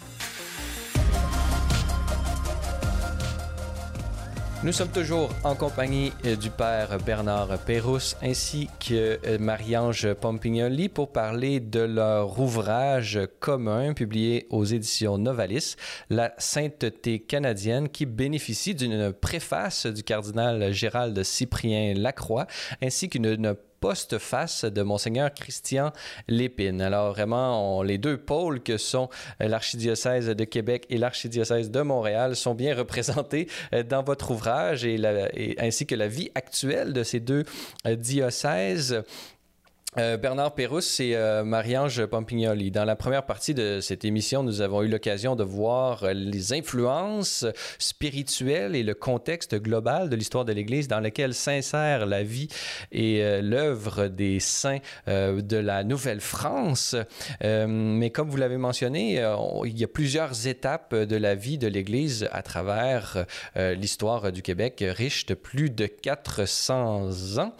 Nous sommes toujours en compagnie euh, du père Bernard Pérousse ainsi que euh, Marie-Ange Pompignoli pour parler de leur ouvrage commun publié aux éditions Novalis, La sainteté canadienne, qui bénéficie d'une préface du cardinal Gérald Cyprien Lacroix ainsi qu'une post-face de Monseigneur Christian Lépine. Alors vraiment, les deux pôles que sont euh, l'archidiocèse de Québec et l'archidiocèse de Montréal sont bien représentés euh, dans votre ouvrage et, ainsi que la vie actuelle de ces deux euh, diocèses. Euh, Bernard Pérusse et euh, Marie-Ange Pompignoli. Dans la première partie de cette émission, nous avons eu l'occasion de voir euh, les influences spirituelles et le contexte global de l'histoire de l'Église dans lequel s'insère la vie et l'œuvre des saints de la Nouvelle-France. mais comme vous l'avez mentionné, il y a plusieurs étapes de la vie de l'Église à travers l'histoire du Québec, riche de plus de 400 ans.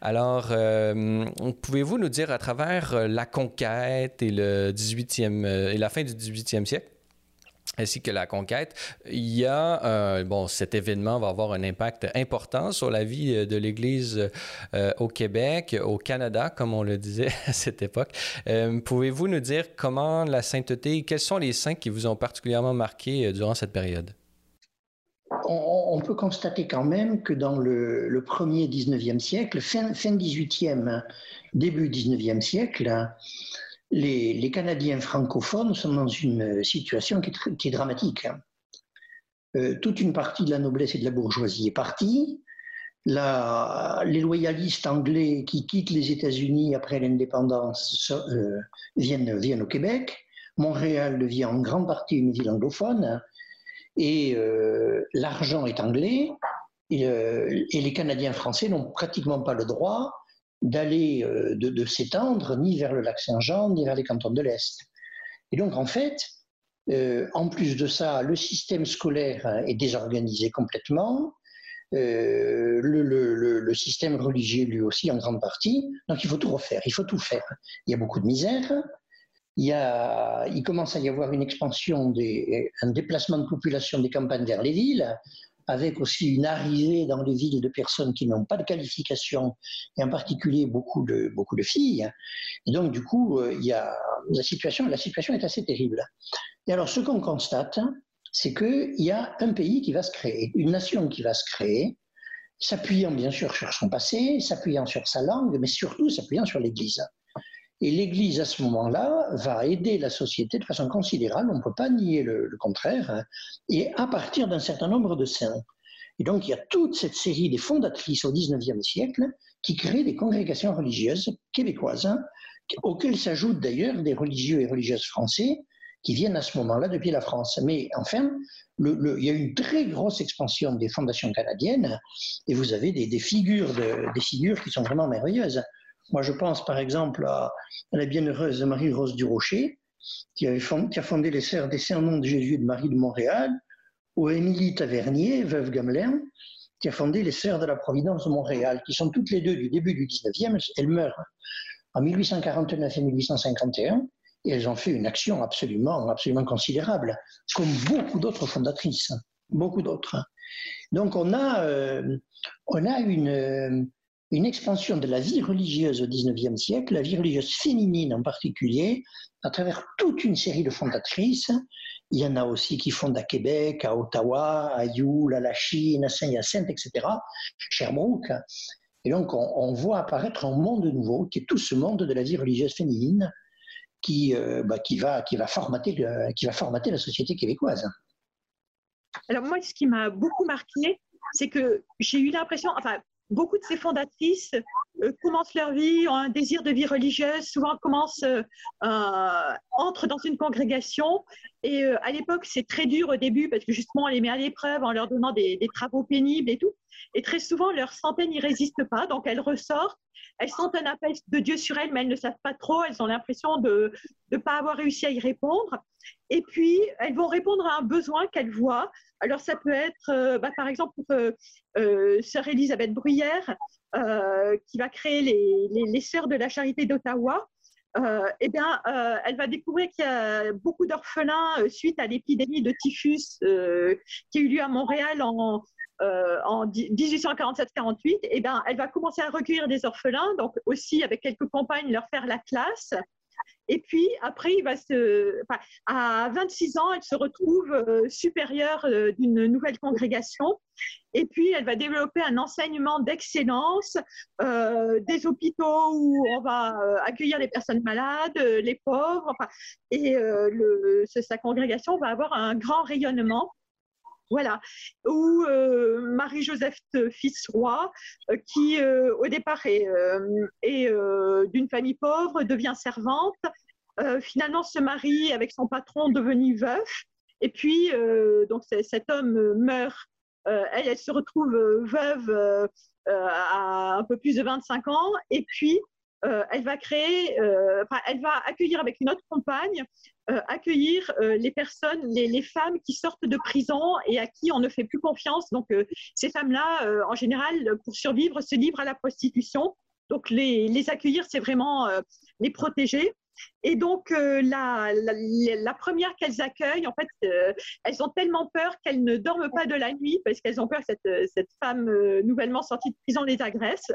Alors, on pouvait Pouvez-vous nous dire à travers euh, la conquête et, le 18e, euh, et la fin du 18e siècle, ainsi que la conquête, il y a, euh, bon, cet événement va avoir un impact important sur la vie de l'Église au Québec, au Canada, comme on le disait à cette époque. Pouvez-vous nous dire comment la sainteté, quels sont les saints qui vous ont particulièrement marqué durant cette période?
On, peut constater quand même que dans le, premier 19e siècle, fin, fin 18e, début 19e siècle, les, Canadiens francophones sont dans une situation qui est, dramatique. Euh, toute une partie de la noblesse et de la bourgeoisie est partie. les loyalistes anglais qui quittent les États-Unis après l'indépendance euh, viennent, au Québec. Montréal devient en grande partie une ville anglophone et euh, l'argent est anglais et, et, les Canadiens français n'ont pratiquement pas le droit d'aller, euh, de, s'étendre ni vers le lac Saint-Jean, ni vers les cantons de l'Est. Et donc, en fait, euh, en plus de ça, le système scolaire est désorganisé complètement, euh, le, système religieux lui aussi en grande partie. Donc il faut tout refaire, il faut tout faire. Il y a beaucoup de misère. Il, y a, il commence à y avoir une expansion, des, un déplacement de population des campagnes vers les villes avec aussi une arrivée dans les villes de personnes qui n'ont pas de qualification, et en particulier beaucoup de, beaucoup de filles. Et donc, du coup, euh, il y a, la, situation, la situation est assez terrible. Et alors, ce qu'on constate, c'est qu'il y a un pays qui va se créer, une nation qui va se créer, s'appuyant bien sûr sur son passé, s'appuyant sur sa langue, mais surtout s'appuyant sur l'Église. Et l'Église, à ce moment-là, va aider la société de façon considérable, on ne peut pas nier le, contraire, hein, et à partir d'un certain nombre de saints. Et donc, il y a toute cette série des fondatrices au XIXe siècle qui créent des congrégations religieuses québécoises, hein, auxquelles s'ajoutent d'ailleurs des religieux et religieuses français qui viennent à ce moment-là depuis la France. Mais enfin, il y a une très grosse expansion des fondations canadiennes et vous avez des, figures, des figures qui sont vraiment merveilleuses. Moi, je pense par exemple à, la bienheureuse Marie-Rose Durocher, qui, avait qui a fondé les Sœurs des Saints-Noms de Jésus de Marie de Montréal, ou Émilie Tavernier, veuve Gamelin, qui a fondé les Sœurs de la Providence de Montréal, qui sont toutes les deux du début du 19e. Elles meurent en 1849 et 1851 et elles ont fait une action absolument, absolument considérable, comme beaucoup d'autres fondatrices, beaucoup d'autres. Donc on a, euh, on a une, une expansion de la vie religieuse au XIXe siècle, la vie religieuse féminine en particulier, à travers toute une série de fondatrices. Il y en a aussi qui fondent à Québec, à Ottawa, à Youl, à la Chine, à Saint-Hyacinthe, etc., Sherbrooke. Et donc, on, voit apparaître un monde nouveau, qui est tout ce monde de la vie religieuse féminine, qui, euh, bah, va, qui, va formater qui va formater la société québécoise.
Alors moi, ce qui m'a beaucoup marqué, c'est que j'ai eu l'impression, enfin, beaucoup de ces fondatrices euh, commencent leur vie, ont un désir de vie religieuse, souvent commencent, euh, entrent dans une congrégation. Et à l'époque, c'est très dur au début parce que justement, on les met à l'épreuve en leur donnant des, travaux pénibles et tout. Et très souvent, leur santé n'y résiste pas, donc elles ressortent elles sentent un appel de Dieu sur elles, mais elles ne savent pas trop. Elles ont l'impression de ne pas avoir réussi à y répondre. Et puis, elles vont répondre à un besoin qu'elles voient. Alors, ça peut être, euh, bah, par exemple, euh, euh, sœur Elisabeth Bruyère, qui va créer les, les, Sœurs de la Charité d'Ottawa. eh bien, elle va découvrir qu'il y a beaucoup d'orphelins suite à l'épidémie de typhus qui a eu lieu à Montréal en, euh, en 1847-48, eh ben, elle va commencer à recueillir des orphelins, donc aussi avec quelques compagnes leur faire la classe. Et puis après, il va à 26 ans, elle se retrouve euh, supérieure euh, d'une nouvelle congrégation. Et puis, elle va développer un enseignement d'excellence, des hôpitaux où on va accueillir les personnes malades, les pauvres. et le, sa congrégation va avoir un grand rayonnement. Voilà. Ou euh, Marie-Joseph Fils-Roi, euh, qui euh, au départ est, d'une famille pauvre, devient servante, finalement se marie avec son patron devenu veuf, et puis donc cet homme meurt. elle, elle se retrouve veuve à un peu plus de 25 ans, et puis euh, elle va créer, euh, elle va accueillir avec une autre compagne, euh, accueillir les personnes, les, femmes qui sortent de prison et à qui on ne fait plus confiance. Donc, ces femmes-là, en général, pour survivre, se livrent à la prostitution. Donc, les, les accueillir, c'est vraiment les protéger. Et donc, euh, la, première qu'elles accueillent, en fait, euh, elles ont tellement peur qu'elles ne dorment pas de la nuit parce qu'elles ont peur que cette, euh, femme nouvellement sortie de prison les agresse.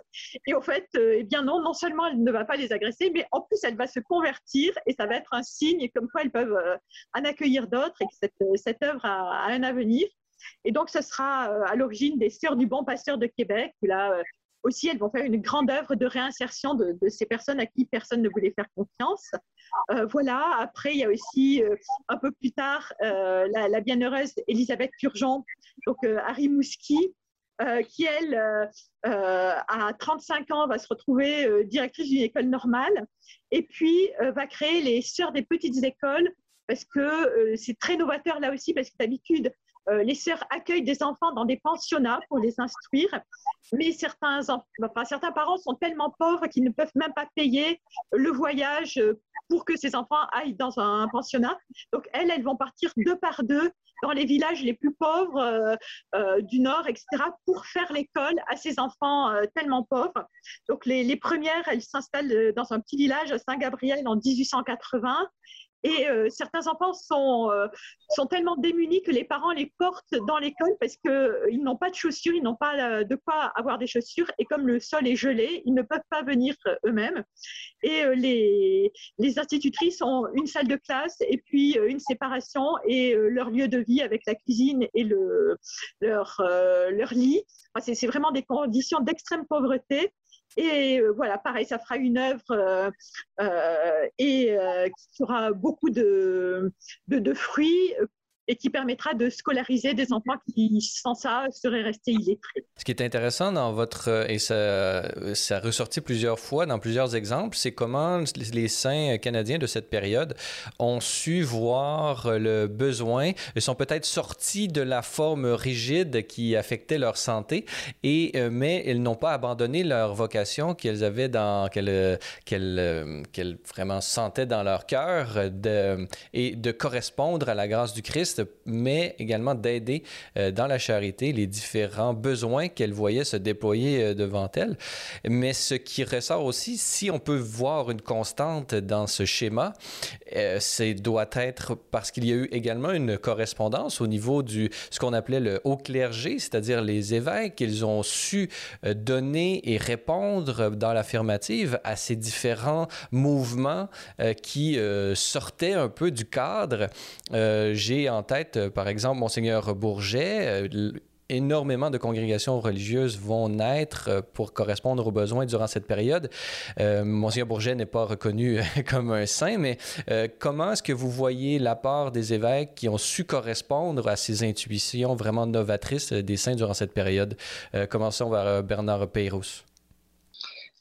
Et en fait, eh bien non, non seulement elle ne va pas les agresser, mais en plus, elle va se convertir et ça va être un signe comme quoi elles peuvent en accueillir d'autres et que cette, œuvre a, a, un avenir. Et donc, ce sera à l'origine des Sœurs du Bon Pasteur de Québec, là, aussi, elles vont faire une grande œuvre de réinsertion de, ces personnes à qui personne ne voulait faire confiance. Euh, voilà, après, il y a aussi, euh, un peu plus tard, euh, la, bienheureuse Elisabeth Turgeon, donc Harry Mouski, qui, elle, à 35 ans, va se retrouver directrice d'une école normale et puis va créer les Sœurs des petites écoles parce que c'est très novateur là aussi, parce que d'habitude, euh, les sœurs accueillent des enfants dans des pensionnats pour les instruire, mais certains, parents sont tellement pauvres qu'ils ne peuvent même pas payer le voyage pour que ces enfants aillent dans un pensionnat. Donc elles, elles vont partir deux par deux dans les villages les plus pauvres euh, euh, du Nord, etc., pour faire l'école à ces enfants tellement pauvres. Donc les, les premières, elles s'installent dans un petit village à Saint-Gabriel en 1880 Et euh, certains enfants sont, euh, sont tellement démunis que les parents les portent dans l'école parce qu'ils euh, n'ont pas de chaussures, ils n'ont pas de quoi avoir des chaussures. Et comme le sol est gelé, ils ne peuvent pas venir eux-mêmes. Et les, les institutrices ont une salle de classe et puis une séparation et leur lieu de vie avec la cuisine et le, leur, leur lit. c'est vraiment des conditions d'extrême pauvreté. Et euh, voilà, pareil, ça fera une œuvre euh, euh, et qui aura beaucoup de, de, de fruits et qui permettra de scolariser des enfants qui, sans ça, seraient restés illettrés.
Ce qui est intéressant dans votre, et ça, ça a plusieurs fois dans plusieurs exemples, c'est comment les saints canadiens de cette période ont su voir le besoin, ils sont peut-être sortis de la forme rigide qui affectait leur santé, et, euh, mais ils n'ont pas abandonné leur vocation qu'elles avaient dans, qu'elles, qu'elles, qu'elles vraiment sentaient dans leur cœur de, et de correspondre à la grâce du Christ mais également d'aider euh, dans la charité les différents besoins qu'elle voyait se déployer euh, devant elle. Mais ce qui ressort aussi, si on peut voir une constante dans ce schéma, euh, c'est doit être parce qu'il y a eu également une correspondance au niveau du ce qu'on appelait le haut clergé, c'est-à-dire les évêques, ils ont su donner et répondre dans l'affirmative à ces différents mouvements qui sortaient un peu du cadre. J'ai en tête, euh, par exemple, Monseigneur Bourget. Euh, énormément de congrégations religieuses vont naître euh, pour correspondre aux besoins durant cette période. Monseigneur Bourget n'est pas reconnu comme un saint, mais comment est-ce que vous voyez l'apport des évêques qui ont su correspondre à ces intuitions vraiment novatrices des saints durant cette période? commençons par Bernard Peyrous.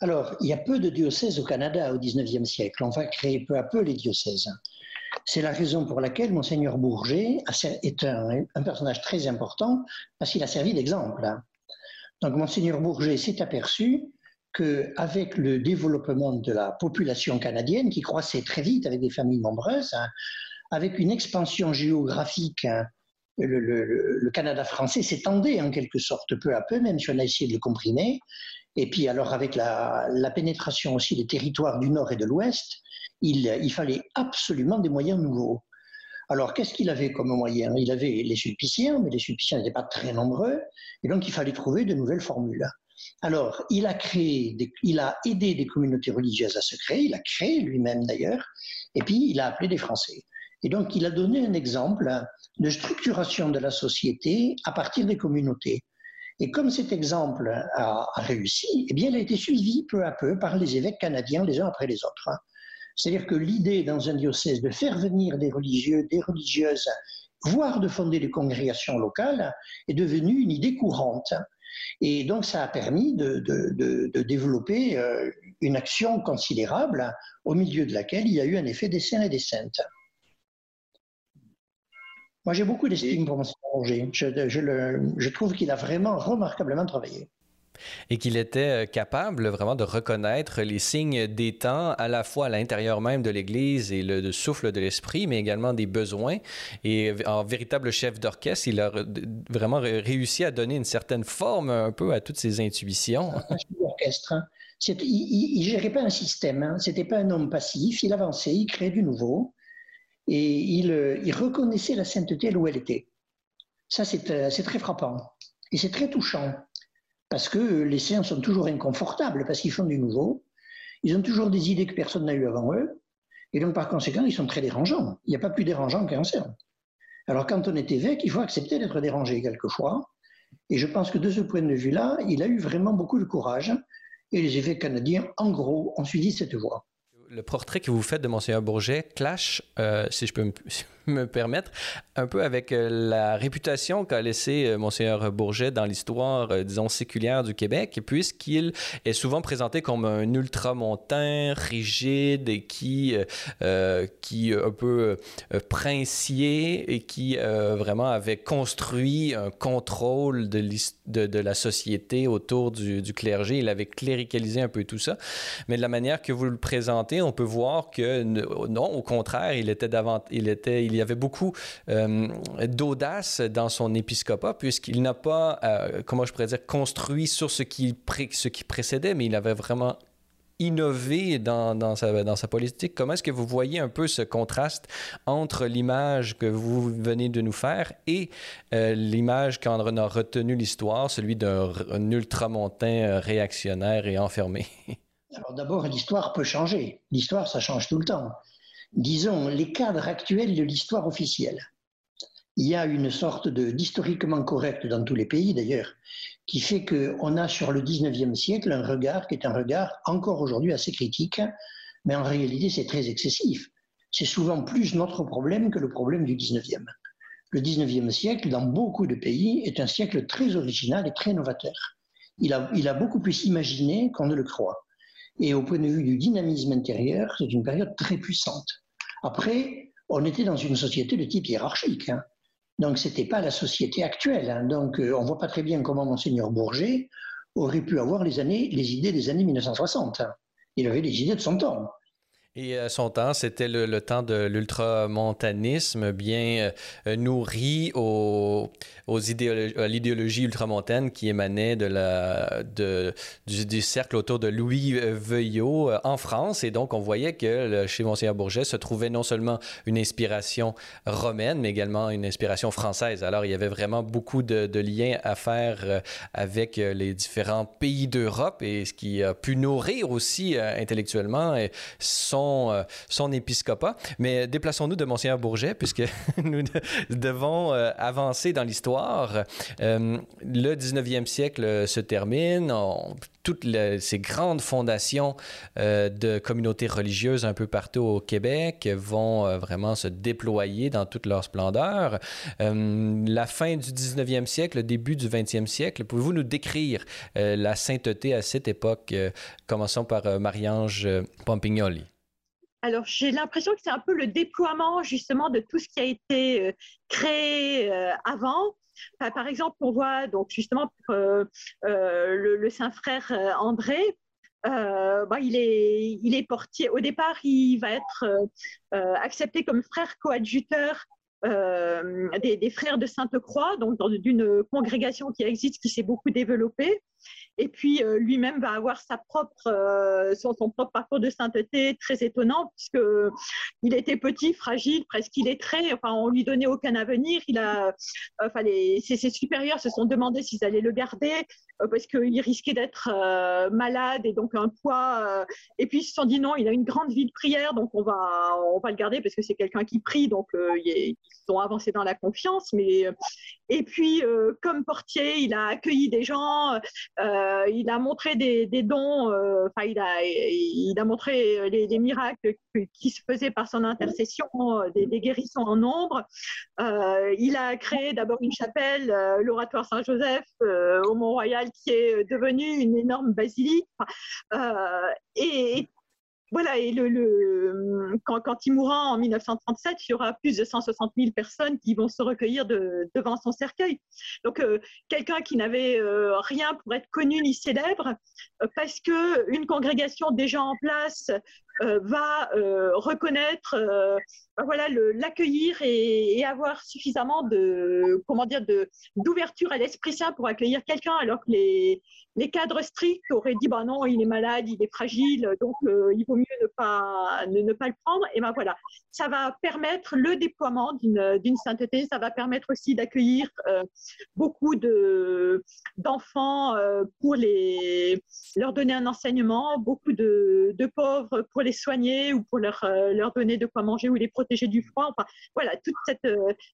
Alors, il y a peu de diocèses au Canada au 19e siècle. On va créer peu à peu les diocèses. C'est la raison pour laquelle Monseigneur Bourget est un, personnage très important parce qu'il a servi d'exemple. Donc Monseigneur Bourget s'est aperçu qu'avec le développement de la population canadienne qui croissait très vite avec des familles nombreuses, hein, avec une expansion géographique, hein, le, Canada français s'étendait en quelque sorte peu à peu, même si on a essayé de le comprimer. Et puis alors avec la pénétration aussi des territoires du nord et de l'ouest, il, fallait absolument des moyens nouveaux. Alors, qu'est-ce qu'il avait comme moyen Il avait les sulpiciens, mais les sulpiciens n'étaient pas très nombreux, et donc il fallait trouver de nouvelles formules. Alors, il a créé, il a aidé des communautés religieuses à se créer, il a créé lui-même d'ailleurs, et puis il a appelé des Français. Et donc, il a donné un exemple de structuration de la société à partir des communautés. Et comme cet exemple a, a réussi, eh bien, il a été suivi peu à peu par les évêques canadiens les uns après les autres. C'est-à-dire que l'idée dans un diocèse de faire venir des religieux, des religieuses, voire de fonder des congrégations locales, est devenue une idée courante. Et donc ça a permis de, développer euh, une action considérable au milieu de laquelle il y a eu un effet des saints et des saintes. Moi j'ai beaucoup d'estime pour M. Roger. je trouve qu'il a vraiment remarquablement travaillé
et qu'il était euh, capable vraiment de reconnaître les signes des temps à la fois à l'intérieur même de l'Église et le, souffle de l'esprit, mais également des besoins. Et en véritable chef d'orchestre, il a vraiment réussi à donner une certaine forme un peu à toutes ces intuitions.
Un chef d'orchestre. Hein. Il ne gérait pas un système, hein. c'était pas un homme passif, il avançait, il créait du nouveau et il, euh, il reconnaissait la sainteté là où elle était. Ça, euh, c'est très frappant et c'est très touchant parce que les saints sont toujours inconfortables, parce qu'ils font du nouveau, ils ont toujours des idées que personne n'a eues avant eux, et donc par conséquent, ils sont très dérangeants. Il n'y a pas plus dérangeant qu'un saint. Alors quand on est évêque, il faut accepter d'être dérangé quelquefois, et je pense que de ce point de vue-là, il a eu vraiment beaucoup de courage, et les évêques canadiens, en gros, ont suivi cette voie.
Le portrait que vous faites de Monseigneur Bourget clash, euh, si je peux me, me permettre, un peu avec euh, la réputation qu'a laissé euh, Monseigneur Bourget dans l'histoire, euh, disons, séculière du Québec, puisqu'il est souvent présenté comme un ultramontain, rigide et qui, euh, qui un peu princier et qui vraiment avait construit un contrôle de, de, de, la société autour du, du, clergé. Il avait cléricalisé un peu tout ça. Mais de la manière que vous le présentez, on peut voir que non, au contraire, il était davantage, il était, il y avait beaucoup euh, d'audace dans son épiscopat, puisqu'il n'a pas, euh, comment je pourrais dire, construit sur ce qui, précédait, mais il avait vraiment innover dans, sa, politique. Comment est-ce que vous voyez un peu ce contraste entre l'image que vous venez de nous faire et euh, l'image qu'en a retenu l'histoire, celui d'un ultramontain réactionnaire et enfermé?
Alors d'abord, l'histoire peut changer. L'histoire, ça change tout le temps. Disons, les cadres actuels de l'histoire officielle. Il y a une sorte d'historiquement correct dans tous les pays d'ailleurs, qui fait qu'on a sur le 19e siècle un regard qui est un regard encore aujourd'hui assez critique, mais en réalité c'est très excessif. C'est souvent plus notre problème que le problème du 19e. Le 19e siècle, dans beaucoup de pays, est un siècle très original et très novateur. Il a, il a beaucoup plus imaginé qu'on ne le croit. Et au point de vue du dynamisme intérieur, c'est une période très puissante. Après, on était dans une société de type hiérarchique. Hein. Donc, ce n'était pas la société actuelle. Hein. Donc, euh, on ne voit pas très bien comment Monseigneur Bourget aurait pu avoir les, les idées des années 1960. Hein. Il avait les idées de son temps.
Et euh, son temps, c'était le, temps de l'ultramontanisme bien euh, nourri aux, aux à l'idéologie ultramontaine qui émanait de du, cercle autour de Louis Veuillot en France. Et donc, on voyait que chez Monseigneur Bourget se trouvait non seulement une inspiration romaine, mais également une inspiration française. Alors, il y avait vraiment beaucoup de, de liens à faire avec les différents pays d'Europe et ce qui a pu nourrir aussi intellectuellement son euh, son, épiscopat. Mais déplaçons-nous de Monseigneur Bourget, puisque nous devons euh, avancer dans l'histoire. Euh, le 19e siècle se termine. toutes ces grandes fondations de communautés religieuses un peu partout au Québec vont vraiment se déployer dans toute leur splendeur. la fin du 19e siècle, le début du 20e siècle, pouvez-vous nous décrire la sainteté à cette époque? commençons par Marie-Ange Pompignoli.
Alors, j'ai l'impression que c'est un peu le déploiement justement de tout ce qui a été euh, créé euh, avant. par exemple, on voit donc justement euh, le, Saint-Frère André. Bah, il, est, portier. Au départ, il va être accepté comme frère coadjuteur des, des, frères de Sainte-Croix, donc d'une congrégation qui existe, qui s'est beaucoup développée. Et puis euh, lui-même va avoir sa propre, euh, son, propre parcours de sainteté très étonnant puisque il était petit, fragile, presque illettré. Enfin, on lui donnait aucun avenir. Il a, enfin, ses, supérieurs se sont demandé s'ils allaient le garder euh, parce qu'il risquait d'être malade et donc un poids. et puis ils se sont dit non, il a une grande vie de prière, donc on va, on va le garder parce que c'est quelqu'un qui prie, donc ils ont avancé dans la confiance. Mais et puis comme portier, il a accueilli des gens. Euh, il a montré des, dons, euh, enfin, il, a, il a montré les, miracles qui se faisaient par son intercession, euh, des, guérissons en nombre. il a créé d'abord une chapelle, l'oratoire Saint-Joseph au Mont-Royal, qui est devenue une énorme basilique. et, voilà, et le, quand, il mourra en 1937, il y aura plus de 160 000 personnes qui vont se recueillir devant son cercueil. Donc, euh, quelqu'un qui n'avait euh, rien pour être connu ni célèbre, euh, parce qu'une congrégation déjà en place va reconnaître ben voilà, l'accueillir et, avoir suffisamment de, comment dire, d'ouverture à l'Esprit Saint pour accueillir quelqu'un, alors que les, les cadres stricts auraient dit, bah non, il est malade, il est fragile, donc euh, il vaut mieux ne pas, ne, pas le prendre. Et ben voilà, ça va permettre le déploiement d'une sainteté, ça va permettre aussi d'accueillir euh, beaucoup d'enfants euh, pour les, leur donner un enseignement, beaucoup de, de, pauvres pour les soigner ou pour leur, leur donner de quoi manger ou les protéger du froid. Enfin, voilà, toute cette,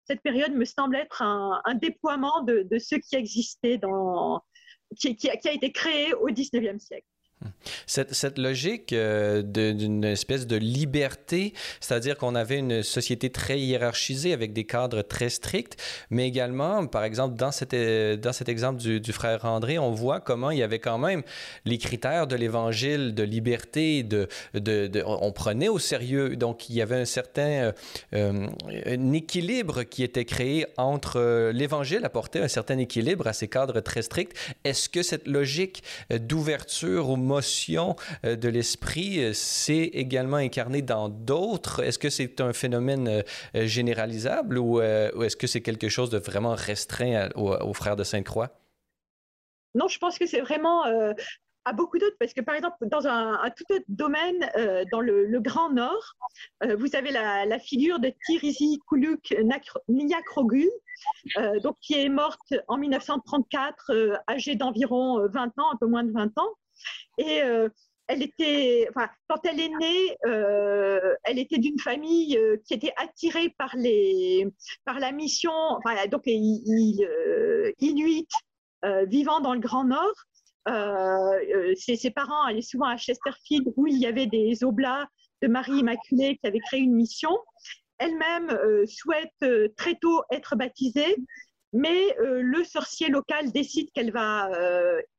cette période me semble être un, un déploiement de, de ce qui existait dans, qui, qui, a, qui, a, été créé au 19e siècle.
Cette, logique euh, d'une espèce de liberté, c'est-à-dire qu'on avait une société très hiérarchisée avec des cadres très stricts, mais également, par exemple, dans euh, cet exemple du, frère André, on voit comment il y avait quand même les critères de l'évangile, de liberté, on prenait au sérieux. Donc, il y avait un certain euh, équilibre qui était créé entre l'évangile apportait un certain équilibre à ces cadres très stricts. Est-ce que cette logique d'ouverture au euh, de l'esprit, euh, c'est également incarné dans d'autres. Est-ce que c'est un phénomène euh, généralisable ou, est-ce que c'est quelque chose de vraiment restreint aux, frères de Sainte-Croix?
Non, je pense que c'est vraiment à beaucoup d'autres, parce que par exemple, dans un, tout autre domaine, euh, dans le, Grand Nord, euh, vous avez la, figure de Tirisi Kuluk Niakrogul, euh, donc qui est morte en 1934, âgée d'environ 20 ans, un peu moins de 20 ans. Et elle était, enfin, quand elle est née, elle était d'une famille qui était attirée par les, par la mission, enfin, donc inuit vivant dans le Grand Nord. Euh, euh, ses, parents allaient souvent à Chesterfield où il y avait des oblats de Marie Immaculée qui avait créé une mission. Elle-même euh, souhaite très tôt être baptisée, mais le sorcier local décide qu'elle va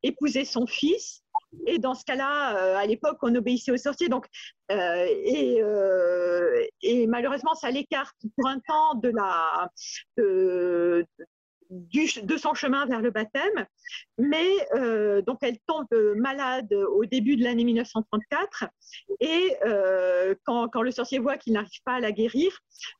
épouser son fils. Et dans ce cas-là, à l'époque, on obéissait au sorcier. Donc, et, et, malheureusement, ça l'écarte pour un temps de son chemin vers le baptême, mais euh, donc elle tombe malade au début de l'année 1934 et euh, quand, le sorcier voit qu'il n'arrive pas à la guérir,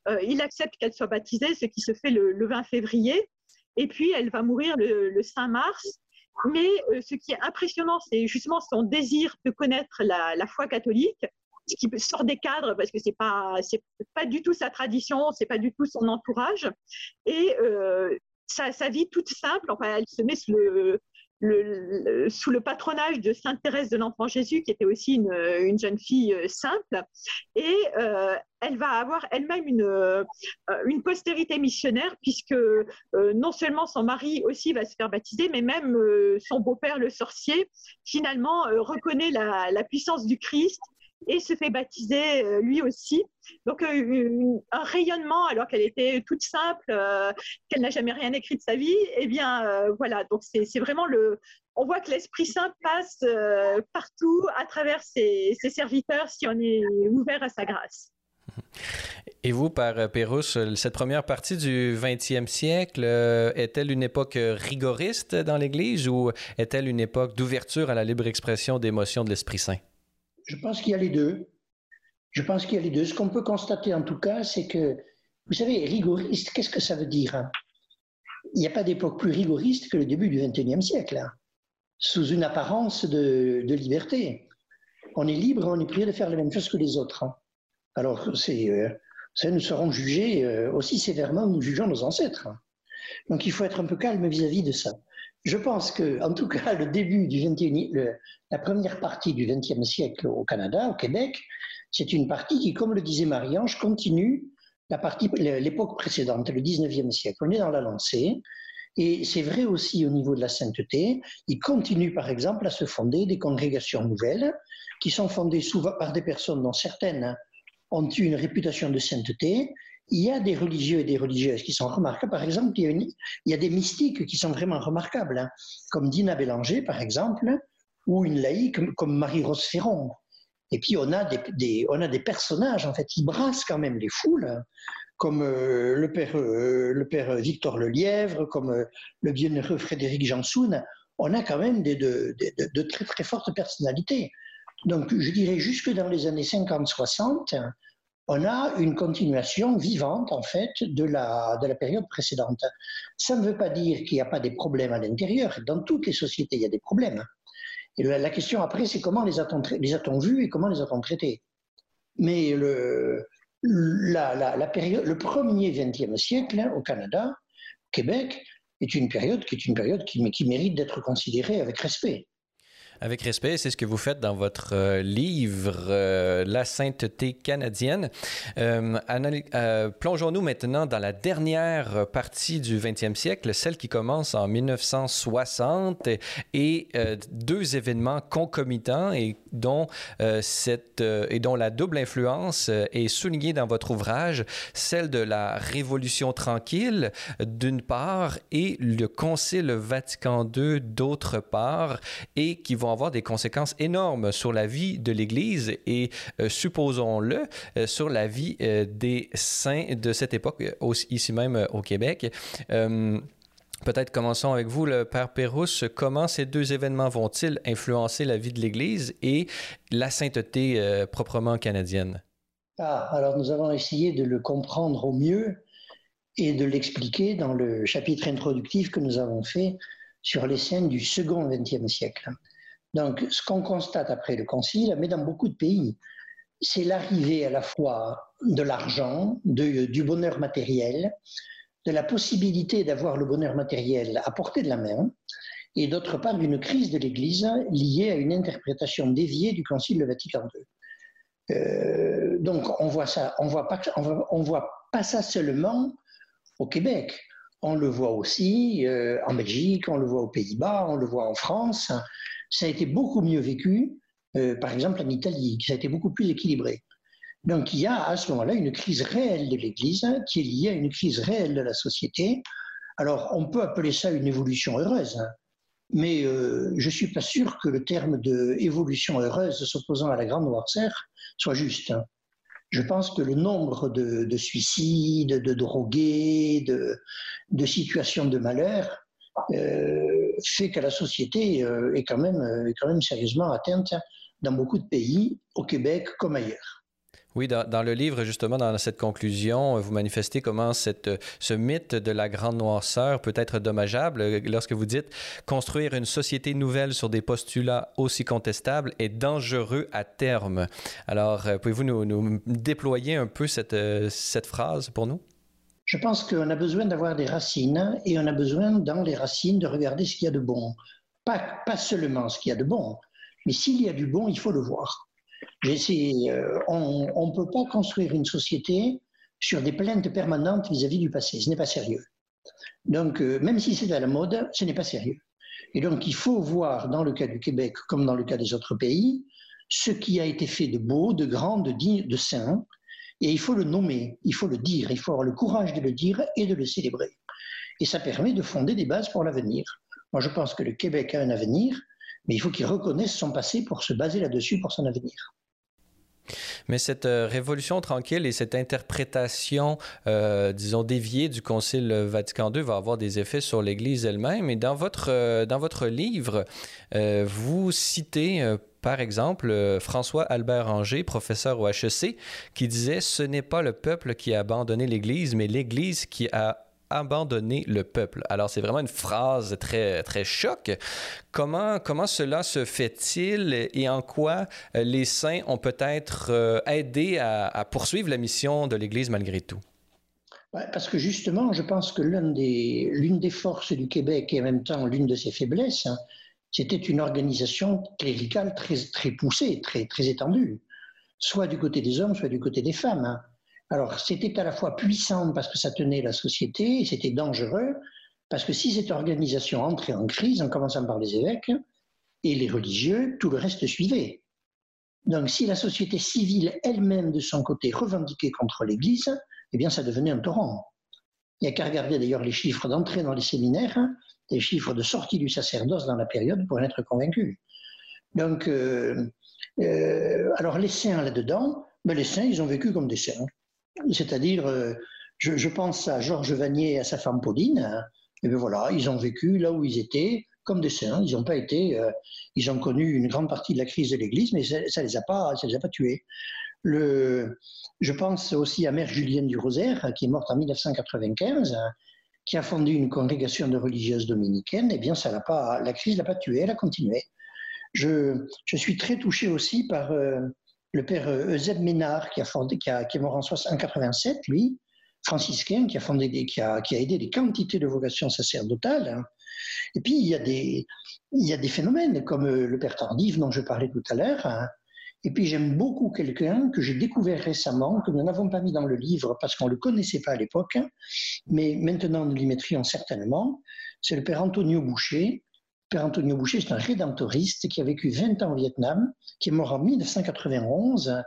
euh, il accepte qu'elle soit baptisée, ce qui se fait le, 20 février, et puis elle va mourir le, 5 mars. Mais ce qui est impressionnant, c'est justement son désir de connaître la, foi catholique, ce qui sort des cadres parce que c'est pas c'est pas du tout sa tradition, c'est pas du tout son entourage. Et sa, vie toute simple, enfin, elle se met sous le, sous le patronage de Sainte Thérèse de l'Enfant Jésus, qui était aussi une, jeune fille euh, simple, et euh, elle va avoir elle-même une, euh, une postérité missionnaire, puisque non seulement son mari aussi va se faire baptiser, mais même son beau-père, le sorcier, finalement reconnaît la, la puissance du Christ et se fait baptiser euh, lui aussi. Donc euh, un rayonnement alors qu'elle était toute simple, euh, qu'elle n'a jamais rien écrit de sa vie. Eh bien voilà, donc c'est vraiment le. On voit que l'Esprit Saint passe partout à travers ses, serviteurs si on est ouvert à sa grâce.
Et vous, par Pérusse, cette première partie du 20e siècle, est-elle une époque rigoriste dans l'Église ou est-elle une époque d'ouverture à la libre expression d'émotions de l'Esprit Saint?
Je pense qu'il y a les deux. Je pense qu'il y a les deux. Ce qu'on peut constater en tout cas, c'est que, vous savez, rigoriste, qu'est-ce que ça veut dire hein? Il n'y a pas d'époque plus rigoriste que le début du XXIe siècle, hein, sous une apparence de, liberté. On est libre, on est prié de faire la même chose que les autres. Hein. Alors, c'est, euh, nous serons jugés euh, aussi sévèrement que nous jugeons nos ancêtres. Donc, il faut être un peu calme vis-à-vis de ça. Je pense que, en tout cas, le début du 21 la première partie du XXe siècle au Canada, au Québec, c'est une partie qui, comme le disait Marie-Ange, continue l'époque précédente, le 19e siècle. On est dans la lancée. Et c'est vrai aussi au niveau de la sainteté. Il continue, par exemple, à se fonder des congrégations nouvelles qui sont fondées souvent par des personnes dont certaines ont eu une réputation de sainteté il y a des religieux et des religieuses qui sont remarquables. Par exemple, il y a, des mystiques qui sont vraiment remarquables, hein. comme Dina Bélanger, par exemple, ou une laïque comme Marie-Rose Ferron. Et puis, on a des, on a des personnages, en fait, qui brassent quand même les foules, comme euh, le, père, euh, le père Victor Lelièvre, comme euh, le bienheureux Frédéric Jansoun. On a quand même de, de, très, très fortes personnalités. Donc, je dirais jusque dans les années 50-60, on a une continuation vivante, en fait, de la, de la période précédente. Ça ne veut pas dire qu'il n'y a pas des problèmes à l'intérieur. Dans toutes les sociétés, il y a des problèmes. Et la question après, c'est comment les a-t-on vus et comment les a-t-on traités? Mais le, la, la, période, le premier XXe siècle au Canada, au Québec, est une période qui est une période qui mérite d'être considérée avec respect.
Avec respect, c'est ce que vous faites dans votre euh, livre euh, La sainteté canadienne. Euh, plongeons-nous maintenant dans la dernière partie du 20e siècle, celle qui commence en 1960 et deux événements concomitants et dont, cette, et dont la double influence est soulignée dans votre ouvrage, celle de la Révolution tranquille d'une part et le Concile Vatican II d'autre part et qui vont avoir des conséquences énormes sur la vie de l'Église et, euh, supposons-le, euh, sur la vie euh, des saints de cette époque, ici même au Québec. Peut-être commençons avec vous, le Père Pérusse. Comment ces deux événements vont-ils influencer la vie de l'Église et la sainteté proprement canadienne?
Ah, alors nous avons essayé de le comprendre au mieux et de l'expliquer dans le chapitre introductif que nous avons fait sur les scènes du second XXe siècle. Donc, ce qu'on constate après le concile, mais dans beaucoup de pays, c'est l'arrivée à la fois de l'argent, du bonheur matériel, de la possibilité d'avoir le bonheur matériel à portée de la main, et d'autre part d'une crise de l'Église liée à une interprétation déviée du Concile de Vatican II. Euh, donc on voit ça, on voit, pas ça seulement au Québec. On le voit aussi euh, en Belgique, on le voit aux Pays-Bas, on le voit en France. Ça a été beaucoup mieux vécu, euh, par exemple en Italie, ça a été beaucoup plus équilibré. Donc il y a à ce moment-là une crise réelle de l'Église qui est liée à une crise réelle de la société. Alors on peut appeler ça une évolution heureuse, hein. mais euh, je ne suis pas sûr que le terme de évolution heureuse s'opposant à la grande noirceur soit juste. Je pense que le nombre de, suicides, de drogués, de, situations de malheur euh, fait que la société euh, est, même, est quand même sérieusement atteinte dans beaucoup de pays, au Québec comme ailleurs.
Oui, dans, le livre, justement, dans cette conclusion, vous manifestez comment cette, ce mythe de la grande noirceur peut être dommageable lorsque vous dites construire une société nouvelle sur des postulats aussi contestables est dangereux à terme. Alors, euh, pouvez-vous nous, déployer un peu cette, euh, phrase pour nous?
Je pense qu'on a besoin d'avoir des racines et on a besoin, dans les racines, de regarder ce qu'il y a de bon. Pas seulement ce qu'il y a de bon, mais s'il y a du bon, il faut le voir. Euh, on ne peut pas construire une société sur des plaintes permanentes vis-à-vis du passé. Ce n'est pas sérieux. Donc, euh, même si c'est à la mode, ce n'est pas sérieux. Et donc, il faut voir, dans le cas du Québec comme dans le cas des autres pays, ce qui a été fait de beau, de grand, de digne, de saint. Et il faut le nommer, il faut le dire, il faut avoir le courage de le dire et de le célébrer. Et ça permet de fonder des bases pour l'avenir. Moi, je pense que le Québec a un avenir, mais il faut qu'il reconnaisse son passé pour se baser là-dessus pour son avenir.
Mais cette euh, révolution tranquille et cette interprétation, euh, disons, déviée du Concile Vatican II va avoir des effets sur l'Église elle-même. Et dans votre, euh, dans votre livre, vous citez par exemple, François Albert Anger, professeur au HEC, qui disait Ce n'est pas le peuple qui a abandonné l'Église, mais l'Église qui a abandonner le peuple. Alors, c'est vraiment une phrase très, très choc. Comment, comment cela se fait-il et en quoi euh, les saints ont peut-être euh, aidé à, poursuivre la mission de l'Église malgré tout?
Parce que justement, je pense que l'une des, des forces du Québec et en même temps l'une de ses faiblesses, hein, c'était une organisation cléricale très, très poussée, très, très étendue, soit du côté des hommes, soit du côté des femmes. Hein. Alors, c'était à la fois puissant parce que ça tenait la société, et c'était dangereux parce que si cette organisation entrait en crise, en commençant par les évêques et les religieux, tout le reste suivait. Donc, si la société civile elle-même, de son côté, revendiquait contre l'Église, eh bien, ça devenait un torrent. Il n'y a qu'à regarder d'ailleurs les chiffres d'entrée dans les séminaires, les chiffres de sortie du sacerdoce dans la période pour en être convaincu. Donc, euh, euh, alors les saints là-dedans, ben les saints, ils ont vécu comme des saints. C'est-à-dire, euh, je, pense à Georges Vanier et à sa femme Pauline. Hein. et bien voilà, ils ont vécu là où ils étaient comme des saints. Ils n'ont pas été, euh, ils ont connu une grande partie de la crise de l'Église, mais ça, ne les a pas, ça les a pas tués. Je pense aussi à Mère Julienne du Rosaire, qui est morte en 1995, qui a fondé une congrégation de religieuses dominicaines. Eh bien, ça l'a pas, la crise l'a pas tuée, elle a continué. Je, je, suis très touché aussi par euh, le père euh, Eusèbe Ménard, qui, a fondé, qui, a, qui est mort en 1987, lui, franciscain, qui a, fondé qui, a, qui a aidé des quantités de vocations sacerdotales. Hein. Et puis, il y, a des, il y a des phénomènes comme euh, le père Tardif, dont je parlais tout à l'heure. Hein. Et puis, j'aime beaucoup quelqu'un que j'ai découvert récemment, que nous n'avons pas mis dans le livre parce qu'on ne le connaissait pas à l'époque, hein. mais maintenant nous l'y mettrions certainement. C'est le père Antonio Boucher, Père Antonio Boucher, c'est un rédemptoriste qui a vécu 20 ans au Vietnam, qui est mort en 1991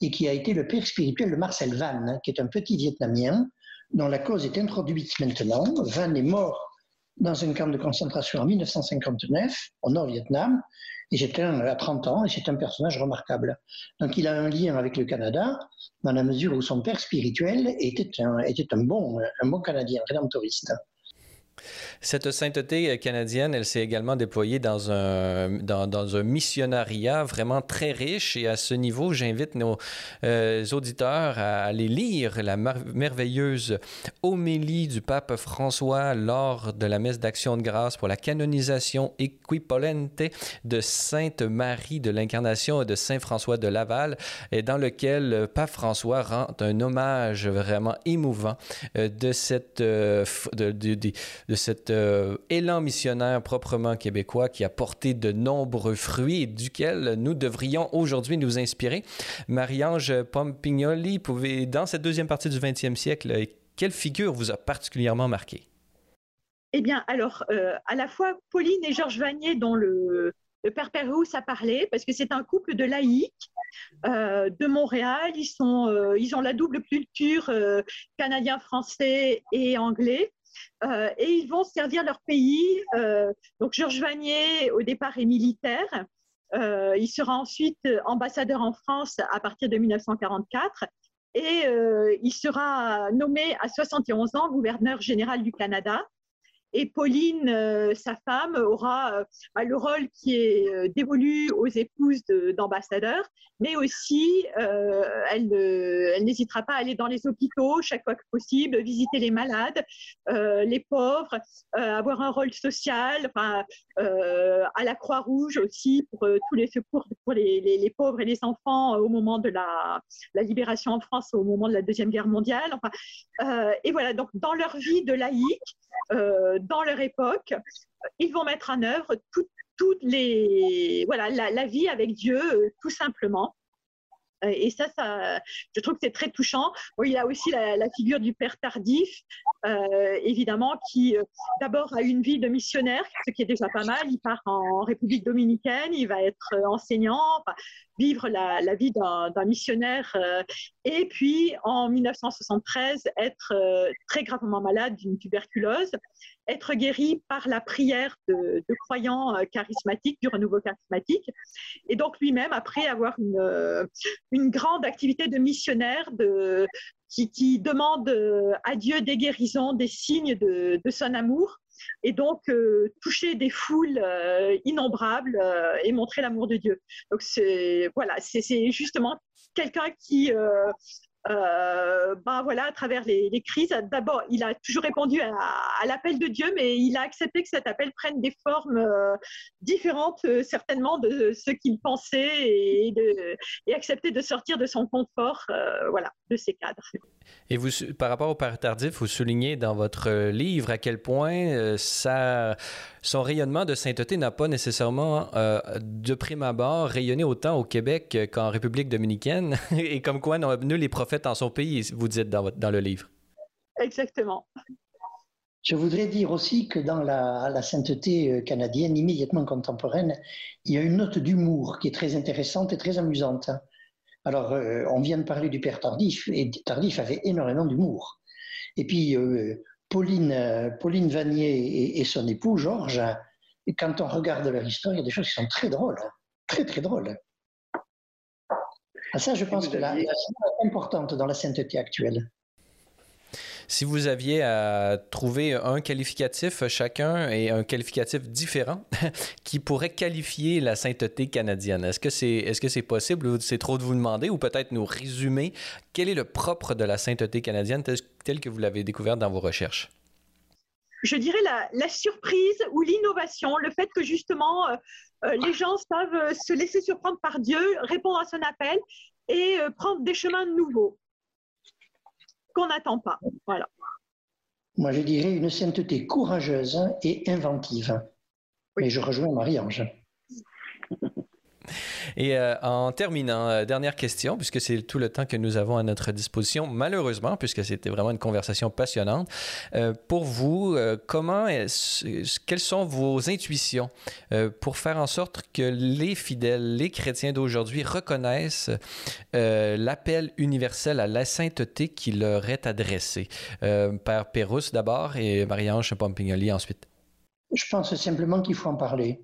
et qui a été le père spirituel de Marcel Van, qui est un petit Vietnamien dont la cause est introduite maintenant. Van est mort dans un camp de concentration en 1959 au Nord-Vietnam et c'était à 30 ans et c'est un personnage remarquable. Donc il a un lien avec le Canada dans la mesure où son père spirituel était un, était un bon Canadien, rédemptoriste.
Cette sainteté canadienne, elle s'est également déployée dans un, dans, un missionnariat vraiment très riche. Et à ce niveau, j'invite nos euh, auditeurs à aller lire la merveilleuse homélie du pape François lors de la messe d'action de grâce pour la canonisation equipolente de Sainte Marie de l'Incarnation et de Saint François de Laval, et dans lequel le pape François rend un hommage vraiment émouvant euh, de cette, euh, de cet euh, élan missionnaire proprement québécois qui a porté de nombreux fruits et duquel nous devrions aujourd'hui nous inspirer. Marie-Ange Pompignoli, pouvez, dans cette deuxième partie du 20e siècle, quelle figure vous a particulièrement marqué?
Eh bien, alors, euh, à la fois Pauline et Georges Vanier, dont le, père Pérouse a parlé, parce que c'est un couple de laïcs euh, de Montréal. Ils, sont, ils ont la double culture canadien-français et anglais. Euh, et ils vont servir leur pays. Euh, donc Georges Vanier, au départ, est militaire. Euh, il sera ensuite ambassadeur en France à partir de 1944 et il sera nommé à 71 ans gouverneur général du Canada. Et Pauline, euh, sa femme, aura euh, bah, le rôle qui est euh, dévolu aux épouses d'ambassadeurs, mais aussi elle, n'hésitera pas à aller dans les hôpitaux chaque fois que possible, visiter les malades, les pauvres, avoir un rôle social, enfin, à la Croix-Rouge aussi pour tous les secours pour les, pauvres et les enfants au moment de la, la, libération en France, au moment de la Deuxième Guerre mondiale. Enfin, et voilà, donc dans leur vie de laïque, dans leur époque, ils vont mettre en œuvre toutes les, voilà, la, vie avec Dieu, euh, tout simplement. Euh, et ça, ça, je trouve que c'est très touchant. il y a aussi la, figure du père tardif, euh, évidemment, qui d'abord a une vie de missionnaire, ce qui est déjà pas mal. Il part en République dominicaine, il va être enseignant, vivre la, vie d'un missionnaire. et puis, en 1973, être très gravement malade d'une tuberculose être guéri par la prière de, croyants euh, charismatiques, du renouveau charismatique. Et donc lui-même, après avoir une, euh, grande activité de missionnaire, qui, demande euh, à Dieu des guérisons, des signes de, son amour, et donc toucher des foules innombrables et montrer l'amour de Dieu. Donc c'est voilà, c'est justement quelqu'un qui euh, ben voilà, à travers les, crises. D'abord, il a toujours répondu à, l'appel de Dieu, mais il a accepté que cet appel prenne des formes euh, différentes, euh, certainement, de ce qu'il pensait et, de, et accepter de sortir de son confort, voilà, de ses cadres.
Et vous, par rapport au Père tardif, vous soulignez dans votre livre à quel point ça, son rayonnement de sainteté n'a pas nécessairement, de prime abord, rayonné autant au Québec qu'en République dominicaine, et comme quoi nul les prophètes dans son pays, vous dites dans, dans le livre.
Exactement.
Je voudrais dire aussi que dans la, sainteté euh, canadienne immédiatement contemporaine, il y a une note d'humour qui est très intéressante et très amusante. Alors, euh, on vient de parler du père Tardif, et Tardif avait énormément d'humour. Et puis, euh, Pauline, Pauline Vanier et, son époux, Georges, quand on regarde leur histoire, il y a des choses qui sont très drôles, très très drôles. Ah, ça, je pense que la, est importante dans la sainteté actuelle.
Si vous aviez à trouver un qualificatif chacun et un qualificatif différent qui pourrait qualifier la sainteté canadienne, est-ce que c'est est -ce c'est possible ou c'est trop de vous demander ou peut-être nous résumer quel est le propre de la sainteté canadienne tel, que vous l'avez découvert dans vos recherches?
je dirais la, surprise ou l'innovation, le fait que justement euh, euh, les gens savent euh, se laisser surprendre par Dieu, répondre à son appel et euh, prendre des chemins nouveaux qu'on n'attend pas. Voilà.
Moi, je dirais une sainteté courageuse et inventive. Oui. Et je rejoins Marie-Ange.
Et euh, en terminant, euh, dernière question, puisque c'est tout le temps que nous avons à notre disposition, malheureusement, puisque c'était vraiment une conversation passionnante. Euh, pour vous, comment, quelles sont vos intuitions pour faire en sorte que les fidèles, les chrétiens d'aujourd'hui reconnaissent l'appel universel à la sainteté qui leur est adressé? Père Pérusse d'abord et Marie-Ange Pompignoli ensuite.
Je pense simplement qu'il faut en parler.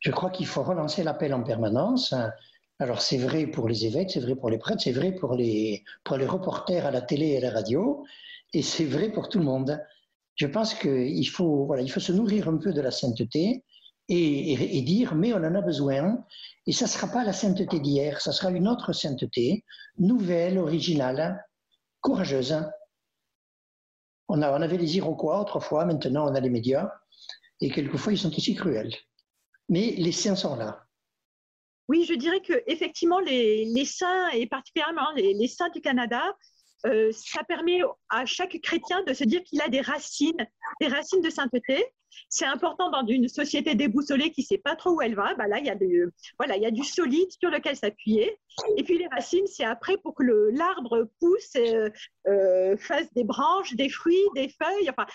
Je crois qu'il faut relancer l'appel en permanence. Alors c'est vrai pour les évêques, c'est vrai pour les prêtres, c'est vrai pour les, pour les reporters à la télé et à la radio, et c'est vrai pour tout le monde. Je pense qu'il faut, voilà, il faut se nourrir un peu de la sainteté et, dire, mais on en a besoin. Et ça ne sera pas la sainteté d'hier, ça sera une autre sainteté, nouvelle, originale, courageuse. On, a, on avait les Iroquois autrefois, maintenant on a les médias, et quelquefois ils sont aussi cruels. Mais les saints sont là.
Oui, je dirais que effectivement les, saints et particulièrement les, les saints du Canada, euh, ça permet à chaque chrétien de se dire qu'il a des racines, des racines de sainteté, c'est important dans une société déboussolée qui ne sait pas trop où elle va. Bah là, voilà, il y a du solide sur lequel s'appuyer. Et puis les racines, c'est après pour que l'arbre pousse, euh, euh, fasse des branches, des fruits, des feuilles, enfin,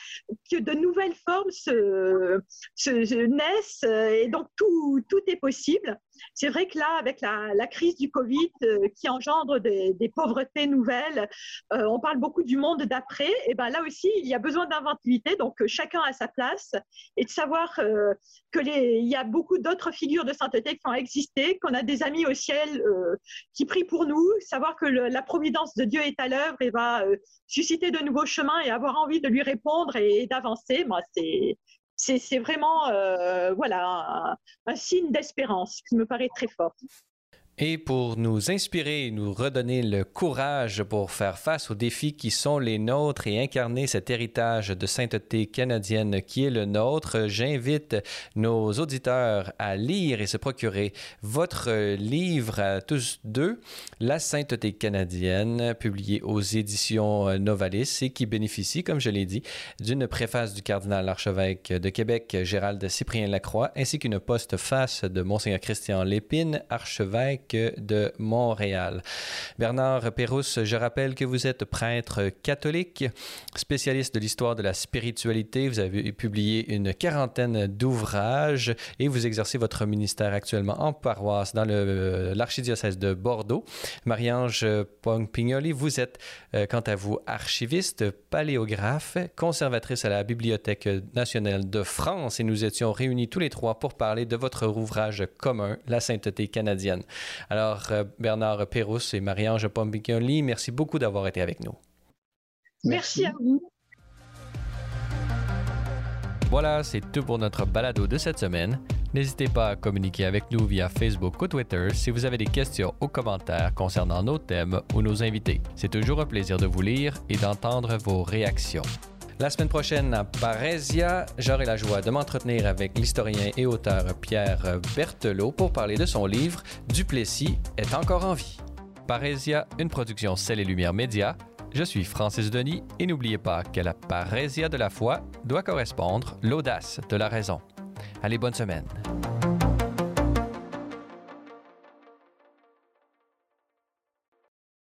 que de nouvelles formes se, se, naissent. Et donc, tout, tout est possible. C'est vrai que là, avec la, la crise du Covid euh, qui engendre des, pauvretés nouvelles, on parle beaucoup du monde d'après. Et ben là aussi, il y a besoin d'inventivité. Donc, chacun a sa place et de savoir euh, que qu'il y a beaucoup d'autres figures de sainteté qui ont existé, qu'on a des amis au ciel euh, qui prient pour nous, savoir que la providence de Dieu est à l'œuvre et va euh, susciter de nouveaux chemins et avoir envie de lui répondre et, d'avancer. Moi, c'est c'est vraiment voilà un signe d'espérance qui me paraît très fort.
Et pour nous inspirer et nous redonner le courage pour faire face aux défis qui sont les nôtres et incarner cet héritage de sainteté canadienne qui est le nôtre, j'invite nos auditeurs à lire et se procurer votre livre à tous deux, La sainteté canadienne, publié aux éditions Novalis et qui bénéficie, comme je l'ai dit, d'une préface du cardinal archevêque de Québec, Gérald Cyprien Lacroix, ainsi qu'une postface de Monseigneur Christian Lépine, archevêque de Montréal. Bernard Pérousse, je rappelle que vous êtes prêtre catholique, spécialiste de l'histoire de la spiritualité. Vous avez publié une quarantaine d'ouvrages et vous exercez votre ministère actuellement en paroisse dans l'archidiocèse de Bordeaux. Marie-Ange Pongpignoli, vous êtes euh, quant à vous archiviste, paléographe, conservatrice à la Bibliothèque nationale de France et nous étions réunis tous les trois pour parler de votre ouvrage commun, La sainteté canadienne. Alors, euh, Bernard Pérousse et Marie-Ange Pombicoli, merci beaucoup d'avoir été avec nous.
Merci, à vous.
Voilà, c'est tout pour notre balado de cette semaine. N'hésitez pas à communiquer avec nous via Facebook ou Twitter si vous avez des questions ou commentaires concernant nos thèmes ou nos invités. C'est toujours un plaisir de vous lire et d'entendre vos réactions. La semaine prochaine à Parésia, j'aurai la joie de m'entretenir avec l'historien et auteur Pierre Berthelot pour parler de son livre Duplessis est encore en vie. Parésia, une production Celle et Lumière Média. Je suis Francis Denis et n'oubliez pas que la parésia de la foi doit correspondre l'audace de la raison. Allez, bonne semaine.